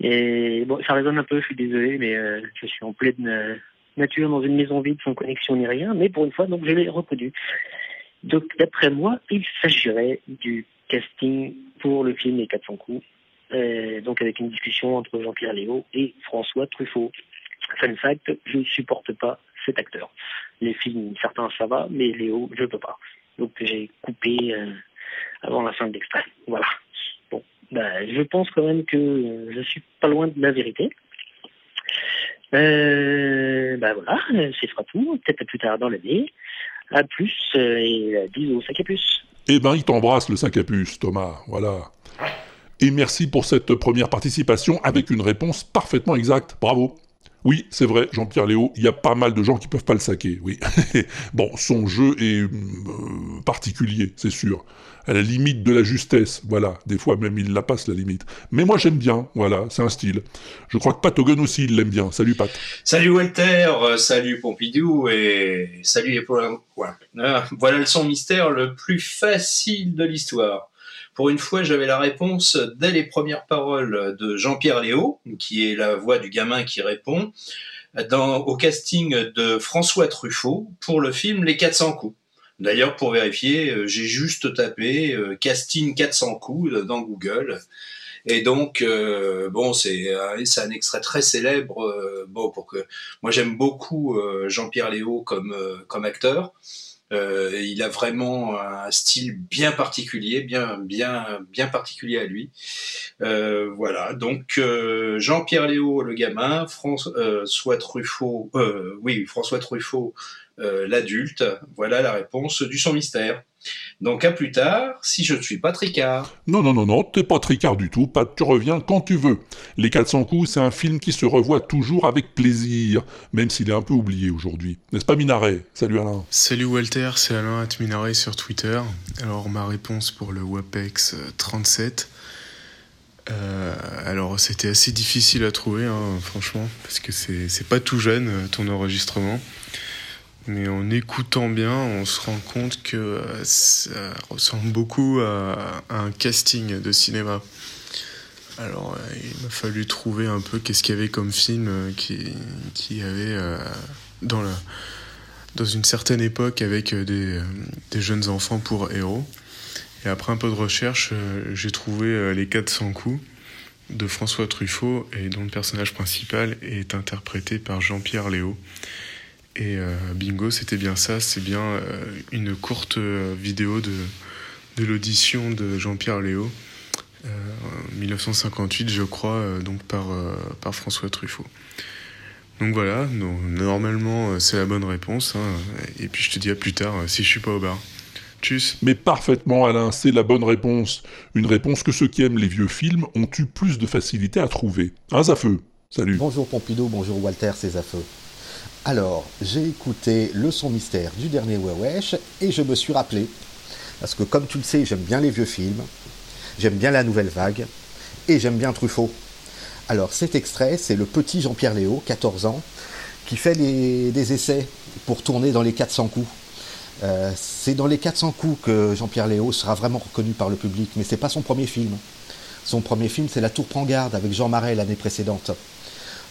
Et bon, ça résonne un peu, je suis désolé, mais euh, je suis en pleine euh, nature dans une maison vide sans connexion ni rien, mais pour une fois, donc je l'ai reconnu. Donc, d'après moi, il s'agirait du casting pour le film Les 400 coups, euh, donc avec une discussion entre Jean-Pierre Léo et François Truffaut. Fun fact, je ne supporte pas cet acteur. Les films, certains, ça va, mais Léo, je peux pas. Donc, j'ai coupé euh, avant la fin de l'extrait. Voilà. Bon, bah, je pense quand même que euh, je suis pas loin de la vérité. Euh, bah voilà, euh, ce sera tout. Peut-être à plus tard dans l'année. À plus euh, et euh, bisous, sac à puce. Eh ben, il t'embrasse le 5 à puce, Thomas, voilà. Et merci pour cette première participation avec une réponse parfaitement exacte. Bravo. Oui, c'est vrai, Jean-Pierre Léo, il y a pas mal de gens qui peuvent pas le saquer, oui. bon, son jeu est euh, particulier, c'est sûr. À la limite de la justesse, voilà. Des fois même il la passe la limite. Mais moi j'aime bien, voilà, c'est un style. Je crois que Pat Hogan aussi il l'aime bien. Salut Pat. Salut Walter, euh, salut Pompidou et salut Paul- voilà. Ah, voilà le son mystère le plus facile de l'histoire. Pour une fois, j'avais la réponse dès les premières paroles de Jean-Pierre Léo, qui est la voix du gamin qui répond, au casting de François Truffaut pour le film Les 400 coups. D'ailleurs, pour vérifier, euh, j'ai juste tapé euh, casting 400 coups euh, dans Google. Et donc, bon, c'est un, extrait très célèbre. bon, pour que moi j'aime beaucoup Jean-Pierre Léo comme acteur. Euh, il a vraiment un style bien particulier, bien bien bien particulier à lui. Euh, voilà. Donc euh, Jean-Pierre Léo, le gamin, François Truffaut, euh, oui, François Truffaut, l'adulte. Voilà la réponse du son mystère. Donc à plus tard, si je ne suis pas tricard. Non, non, non, non, t'es pas tricard du tout, Pat, tu reviens quand tu veux. Les 400 coups, c'est un film qui se revoit toujours avec plaisir, même s'il est un peu oublié aujourd'hui. N'est-ce pas Minaret Salut Alain. Salut Walter, c'est Alain Atminaret sur Twitter. Alors ma réponse pour le WAPEX euh, 37. Euh, alors c'était assez difficile à trouver, hein, franchement, parce que c'est c'est pas tout jeune euh, ton enregistrement. Mais en écoutant bien, on se rend compte que euh, ça ressemble beaucoup à, un casting de cinéma. Alors, euh, il m'a fallu trouver un peu qu'est-ce qu'il y avait comme film euh, qui, avait dans, une certaine époque avec des, des jeunes enfants pour héros. Et après un peu de recherche, j'ai trouvé Les 400 coups de François Truffaut et dont le personnage principal est interprété par Jean-Pierre Léo. Et euh, bingo, c'était bien ça, c'est bien euh, une courte euh, vidéo de, de l'audition de Jean-Pierre Léo, euh, en 1958 je crois, euh, donc par, euh, par François Truffaut. Donc voilà, donc, normalement c'est la bonne réponse, hein, et puis je te dis à plus tard si je suis pas au bar. Tchuss Mais parfaitement Alain, c'est la bonne réponse. Une réponse que ceux qui aiment les vieux films ont eu plus de facilité à trouver. Un Zafeu? Salut. Bonjour Pompidou, bonjour Walter, c'est Zafeu. Alors, j'ai écouté le son mystère du dernier Wewesh et je me suis rappelé, parce que comme tu le sais, j'aime bien les vieux films, j'aime bien la nouvelle vague et j'aime bien Truffaut. Alors cet extrait, c'est le petit Jean-Pierre Léo, 14 ans, qui fait des essais pour tourner dans les 400 coups. Euh, c'est dans les 400 coups que Jean-Pierre Léo sera vraiment reconnu par le public, mais c'est pas son premier film. Son premier film, c'est La Tour prend garde avec Jean Marais l'année précédente.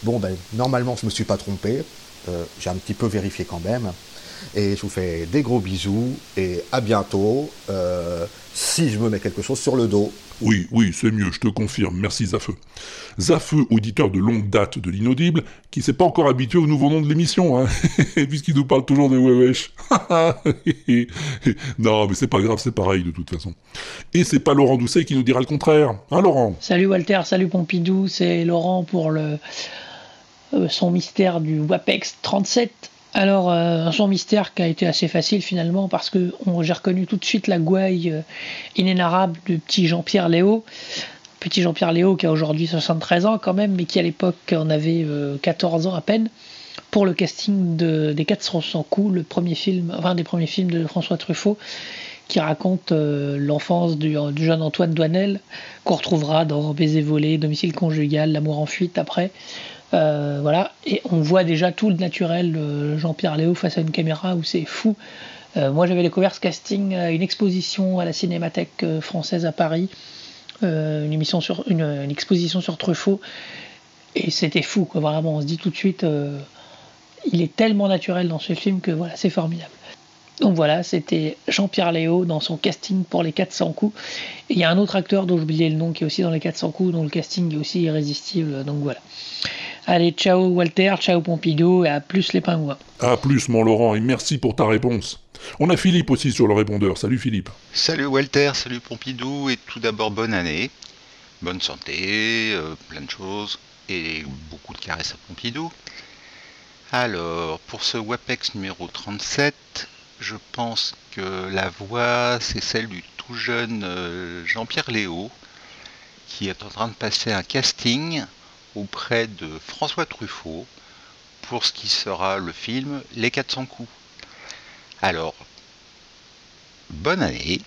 Bon, ben, normalement, je me suis pas trompé. Euh, J'ai un petit peu vérifié quand même. Et je vous fais des gros bisous et à bientôt. euh, si je me mets quelque chose sur le dos. Oui, oui, c'est mieux, je te confirme. Merci Zafeu. Zafeu, auditeur de longue date de l'inaudible, qui s'est pas encore habitué au nouveau nom de l'émission, hein, puisqu'il nous parle toujours de Wewesh. non, mais c'est pas grave, c'est pareil de toute façon. Et c'est pas Laurent Doucet qui nous dira le contraire. Hein, Laurent? Salut Walter, salut Pompidou, c'est Laurent pour le son mystère du WAPEX 37. Alors, euh, son mystère qui a été assez facile finalement parce que j'ai reconnu tout de suite la gouaille euh, inénarrable du petit Jean-Pierre Léo. Petit Jean-Pierre Léo qui a aujourd'hui 73 ans quand même, mais qui à l'époque en avait euh, 14 ans à peine pour le casting de, des 400 coups, le premier film, enfin des premiers films de François Truffaut, qui raconte euh, l'enfance du, du jeune Antoine Douanel, qu'on retrouvera dans Baiser volé, Domicile conjugal, L'amour en fuite après. Euh, voilà, et on voit déjà tout le naturel Jean-Pierre Léo face à une caméra où c'est fou. Euh, moi j'avais découvert ce casting une exposition à la Cinémathèque euh, française à Paris. Une exposition sur Truffaut. Et c'était fou quoi. Vraiment on se dit tout de suite il est tellement naturel dans ce film que voilà c'est formidable. Donc voilà c'était Jean-Pierre Léo dans son casting pour les 400 coups. Et il y a un autre acteur dont j'oubliais le nom qui est aussi dans les 400 coups dont le casting est aussi irrésistible. Donc voilà allez ciao Walter ciao Pompidou et à plus les pingouins À plus, mon Laurent, et merci pour ta réponse. On a Philippe aussi sur le répondeur. Salut Philippe. Salut Walter, salut Pompidou, et tout d'abord bonne année, bonne santé, euh, plein de choses, et beaucoup de caresses à Pompidou. Alors, pour ce WAPEX numéro 37, je pense que la voix, c'est celle du tout jeune euh, Jean-Pierre Léo, qui est en train de passer un casting auprès de François Truffaut pour ce qui sera le film Les 400 coups. Alors, bonne année,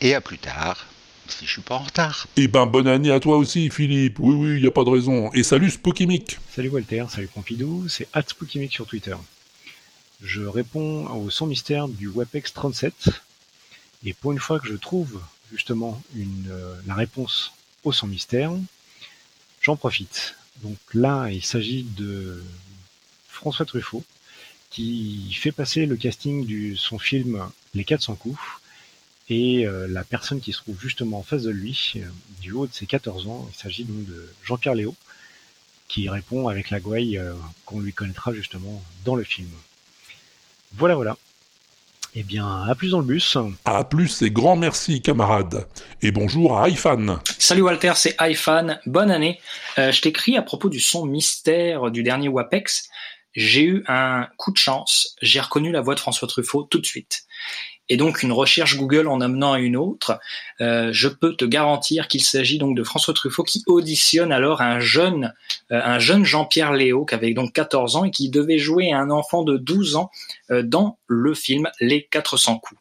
et à plus tard, si je suis pas en retard. Eh ben, bonne année à toi aussi, Philippe. Oui, oui, il a pas de raison. Et salut Spookimic. Salut Walter, salut Pompidou, c'est @spookimic sur Twitter. Je réponds au son mystère du WebEx 37 et pour une fois que je trouve justement une, euh, la réponse au son mystère, j'en profite. Donc là, il s'agit de François Truffaut qui fait passer le casting de son film Les 400 coups et euh, la personne qui se trouve justement en face de lui, euh, du haut de ses 14 ans, il s'agit donc de Jean-Pierre Léo, qui répond avec la gouaille euh, qu'on lui connaîtra justement dans le film. Voilà, voilà. Eh bien, à plus dans le bus. À plus et grand merci, camarades. Et bonjour à iFan. Salut Walter, c'est iFan. Bonne année. Euh, je t'écris à propos du son mystère du dernier WAPEX. J'ai eu un coup de chance. J'ai reconnu la voix de François Truffaut tout de suite. Et donc une recherche Google en amenant à une autre, euh, je peux te garantir qu'il s'agit donc de François Truffaut qui auditionne alors un jeune, euh, un jeune Jean-Pierre Léo qui avait donc 14 ans et qui devait jouer un enfant de 12 ans euh, dans le film Les 400 coups.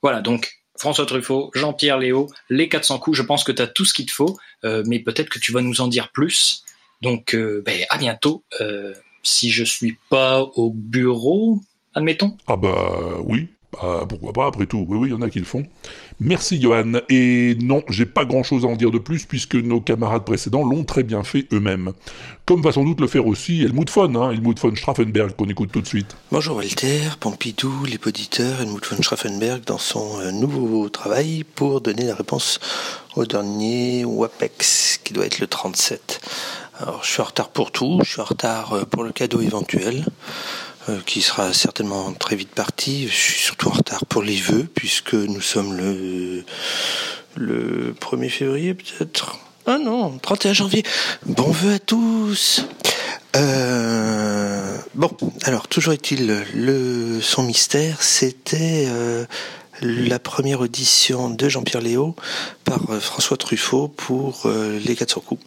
Voilà donc François Truffaut, Jean-Pierre Léo, Les 400 coups. Je pense que tu as tout ce qu'il te faut, mais peut-être que tu vas nous en dire plus. Donc ben, à bientôt. Si je suis pas au bureau, admettons. Ah bah oui, bah, pourquoi pas après tout. Oui, oui, il y en a qui le font. Merci Johan. Et non, j'ai pas grand-chose à en dire de plus puisque nos camarades précédents l'ont très bien fait eux-mêmes. Comme va sans doute le faire aussi Helmut von, hein, Helmut von Straffenberg qu'on écoute tout de suite. Bonjour Walter, Pompidou, les auditeurs, Helmut von Straffenberg dans son euh, nouveau travail pour donner la réponse au dernier WAPEX qui doit être le 37. Alors je suis en retard pour tout, je suis en retard euh, pour le cadeau éventuel qui sera certainement très vite parti. Je suis surtout en retard pour les vœux puisque nous sommes le le 1er février peut-être. Ah non, 31 janvier. Bon vœu à tous. Euh, bon, alors toujours est-il le son mystère, c'était euh, la première audition de Jean-Pierre Léo par euh, François Truffaut pour euh, les 400 coups.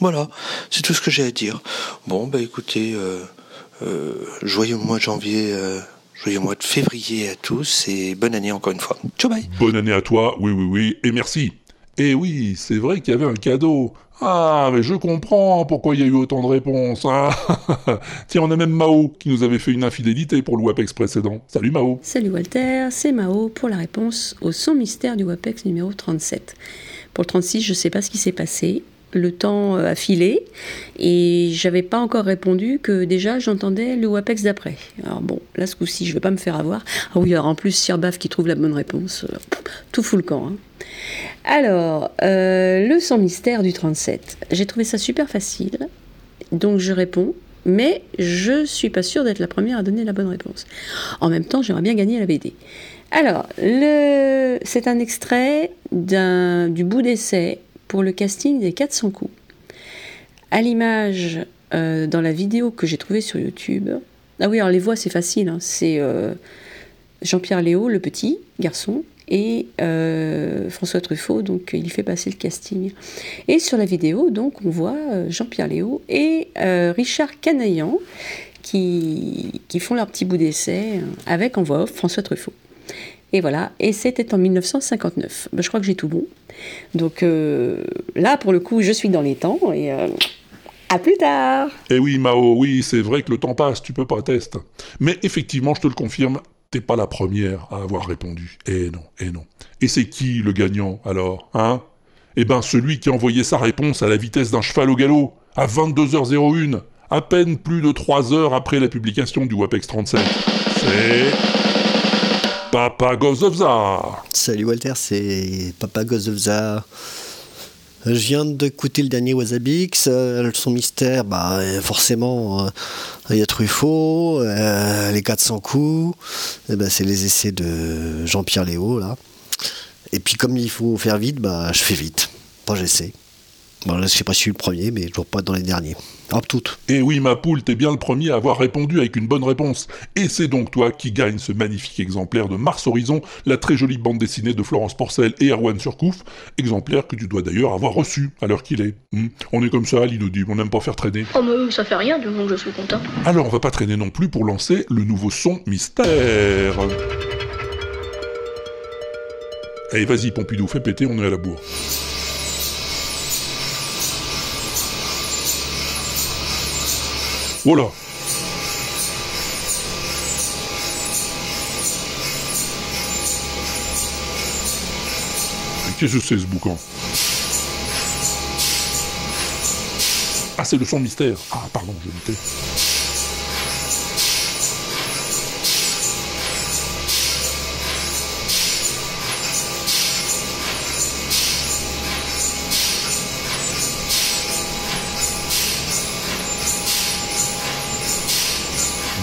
Voilà, c'est tout ce que j'ai à dire. Bon, bah écoutez, euh, euh, joyeux mois de janvier, euh, joyeux mois de février à tous et bonne année encore une fois. Ciao bye. Bonne année à toi, oui, oui, oui, et merci. Et oui, c'est vrai qu'il y avait un cadeau. Ah, mais je comprends pourquoi il y a eu autant de réponses. hein. Tiens, on a même Mao qui nous avait fait une infidélité pour le WAPEX précédent. Salut Mao. Salut Walter, c'est Mao pour la réponse au son mystère du WAPEX numéro 37. Pour le 36, je ne sais pas ce qui s'est passé. Le temps euh, a filé et j'avais pas encore répondu que déjà j'entendais le WAPEX d'après. Alors bon, là ce coup-ci, je vais pas me faire avoir. Ah oui, alors en plus, Sirbaf qui trouve la bonne réponse, euh, tout fout le camp. hein. Alors, euh, le son mystère du 37. J'ai trouvé ça super facile, donc je réponds, mais je suis pas sûre d'être la première à donner la bonne réponse. En même temps, j'aimerais bien gagner la BD. Alors, c'est un extrait d'un- du bout d'essai pour le casting des 400 coups. À l'image, euh, dans la vidéo que j'ai trouvée sur YouTube. Ah oui, alors les voix, c'est facile. hein, C'est euh, Jean-Pierre Léo, le petit garçon, et euh, François Truffaut, donc il fait passer le casting. Et sur la vidéo, donc, on voit Jean-Pierre Léo et Richard Canaillan qui, qui font leur petit bout d'essai avec en voix off François Truffaut. Et voilà, et c'était en 1959. Ben, je crois que j'ai tout bon. Donc euh, là, pour le coup, je suis dans les temps et euh, à plus tard Eh oui, Mao, oui, c'est vrai que le temps passe, tu peux pas. Mais effectivement, je te le confirme, t'es pas la première à avoir répondu. Eh non, eh non. Et c'est qui le gagnant, alors, hein? Eh ben, celui qui a envoyé sa réponse à la vitesse d'un cheval au galop, à 22h01, à peine plus de 3 heures après la publication du WAPEX 37. C'est... Papa Gozovza Salut Walter, c'est Papa Gozovza. Je viens d'écouter le dernier Wasabix, euh, son mystère, bah euh, forcément, euh, il y a Truffaut, les 400 coups, eh ben, c'est les essais de Jean-Pierre Léo là. Et puis comme il faut faire vite, bah je fais vite. Bon, j'essaie. Bon, je sais pas si je suis le premier, mais toujours pas dans les derniers. Hop, toutes. Et oui, ma poule, t'es bien le premier à avoir répondu avec une bonne réponse. Et c'est donc toi qui gagne ce magnifique exemplaire de Mars Horizon, la très jolie bande dessinée de Florence Porcel et Erwan Surcouf, exemplaire que tu dois d'ailleurs avoir reçu à l'heure qu'il est. Hmm. On est comme ça, l'inaudible, on n'aime pas faire traîner. Oh, mais ça fait rien du moment que je suis content. Alors on va pas traîner non plus pour lancer le nouveau son mystère. Allez, vas-y, Pompidou, fais péter, on est à la bourre. Voilà. Mais Qu'est-ce que c'est ce boucan? Ah, c'est le son mystère. Ah, pardon, je me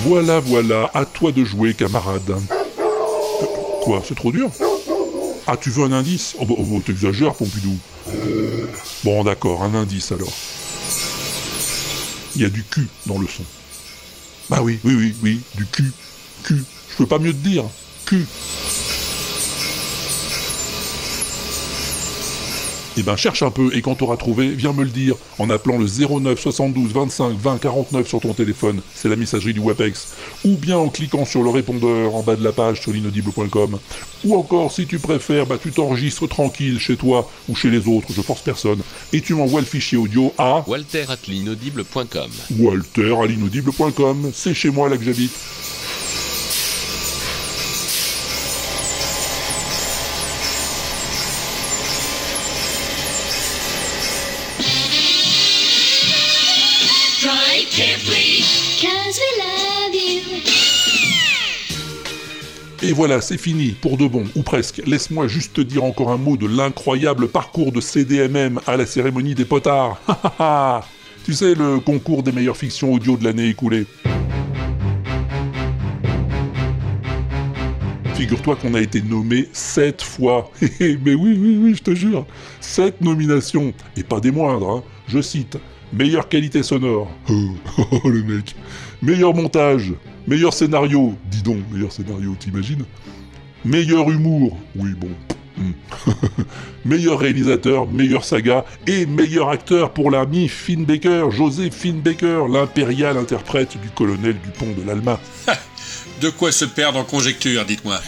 Voilà, voilà, à toi de jouer, camarade. Euh, Quoi, c'est trop dur? Ah, tu veux un indice? Oh, bah, oh, bah, t'exagères, Pompidou. Bon, d'accord, un indice alors. Il y a du cul dans le son. Bah oui, oui, oui, oui, du cul. Cul. Je peux pas mieux te dire. Cul. Eh ben cherche un peu et quand t'auras trouvé, viens me le dire en appelant le 09 72 25 20 49 sur ton téléphone, c'est la messagerie du WAPEX, ou bien en cliquant sur le répondeur en bas de la page sur l'inaudible.com, ou encore si tu préfères, bah tu t'enregistres tranquille chez toi ou chez les autres, je force personne, et tu m'envoies le fichier audio à Walter at l'inaudible.com. walter à l'inaudible.com, c'est chez moi là que j'habite. Et voilà, c'est fini, pour de bon, ou presque. Laisse-moi juste te dire encore un mot de l'incroyable parcours de CDMM à la cérémonie des potards. Tu sais, le concours des meilleures fictions audio de l'année écoulée. Figure-toi qu'on a été nommé sept fois. Mais oui, oui, oui, je te jure. Sept nominations. Et pas des moindres, hein. Je cite. Meilleure qualité sonore. Oh, oh, le mec. Meilleur montage. Meilleur scénario. Dis donc, meilleur scénario, t'imagines? Meilleur humour. Oui, bon. Hmm. meilleur réalisateur, meilleure saga et meilleur acteur pour l'ami Finn Baker, José Finn Baker, l'impérial interprète du colonel Dupont de l'Alma. De quoi se perdre en conjecture, dites-moi.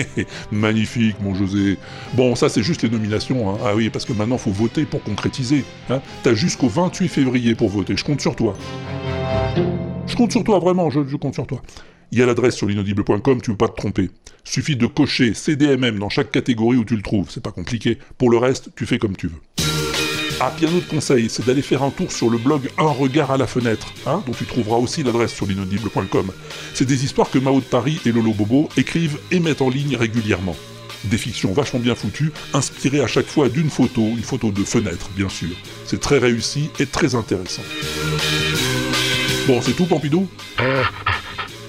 Magnifique, mon José. Bon, ça, c'est juste les nominations. hein. Ah oui, parce que maintenant, faut voter pour concrétiser. Hein. T'as jusqu'au 28 février pour voter. Je compte sur toi. Je compte sur toi, vraiment, je, compte sur toi. Il y a l'adresse sur l'inaudible.com, tu peux pas te tromper. Suffit de cocher CDMM dans chaque catégorie où tu le trouves, c'est pas compliqué. Pour le reste, tu fais comme tu veux. Ah, puis un autre conseil, c'est d'aller faire un tour sur le blog Un regard à la fenêtre, hein, dont tu trouveras aussi l'adresse sur l'inaudible.com. C'est des histoires que Mao de Paris et Lolo Bobo écrivent et mettent en ligne régulièrement. Des fictions vachement bien foutues, inspirées à chaque fois d'une photo, une photo de fenêtre, bien sûr. C'est très réussi et très intéressant. Bon, c'est tout, Pompidou?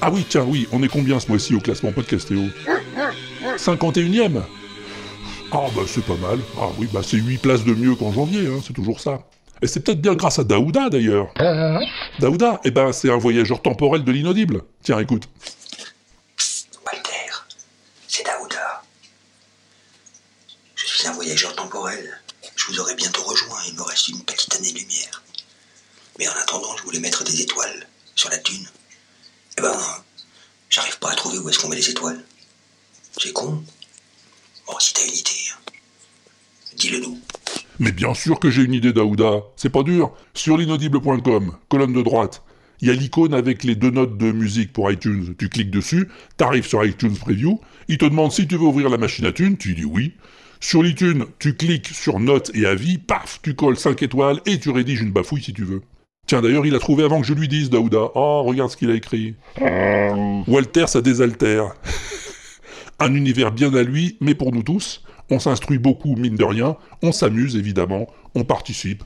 Ah oui, tiens, oui, on est combien ce mois-ci au classement Podcastéo 51ème Ah bah c'est pas mal. Ah oui, bah c'est 8 places de mieux qu'en janvier, hein, c'est toujours ça. Et c'est peut-être bien grâce à Daouda d'ailleurs. Daouda, eh ben c'est un voyageur temporel de l'inaudible. Tiens, écoute. Walter, c'est Daouda. Je suis un voyageur temporel. Je vous aurai bientôt rejoint, il me reste une petite année-lumière. Mais en attendant, je voulais mettre des étoiles sur la dune. Eh ben, j'arrive pas à trouver où est-ce qu'on met les étoiles. C'est con. Bon, si t'as une idée, hein, dis-le nous. Mais bien sûr que j'ai une idée, Daouda. C'est pas dur. Sur l'inaudible.com, colonne de droite, il y a l'icône avec les deux notes de musique pour iTunes. Tu cliques dessus, t'arrives sur iTunes Preview, il te demande si tu veux ouvrir la machine à thunes, tu dis oui. Sur l'iTunes, tu cliques sur notes et avis, paf, tu colles 5 étoiles et tu rédiges une bafouille si tu veux. Tiens, d'ailleurs, il a trouvé avant que je lui dise, Daouda. Oh, regarde ce qu'il a écrit. Walter, ça désaltère. Un univers bien à lui, mais pour nous tous. On s'instruit beaucoup, mine de rien. On s'amuse, évidemment. On participe.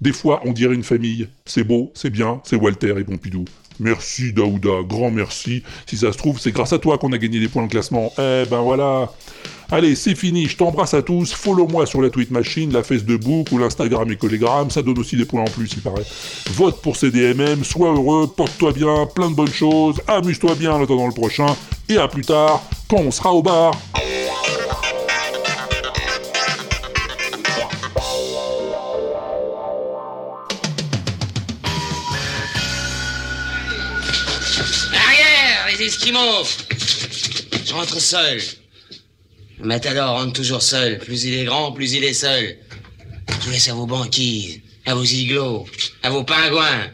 Des fois, on dirait une famille. C'est beau, c'est bien, c'est Walter et Pompidou. Merci Daouda, grand merci. Si ça se trouve, c'est grâce à toi qu'on a gagné des points de classement. Eh ben voilà. Allez, c'est fini, je t'embrasse à tous. Follow-moi sur la tweet machine, la Facebook ou l'Instagram et Collegram, ça donne aussi des points en plus, il paraît. Vote pour CDMM, sois heureux, porte-toi bien, plein de bonnes choses, amuse-toi bien en attendant le prochain, et à plus tard, quand on sera au bar. Je rentre seul. Le matador rentre toujours seul. Plus il est grand, plus il est seul. Je laisse à vos banquises, à vos igloos, à vos pingouins.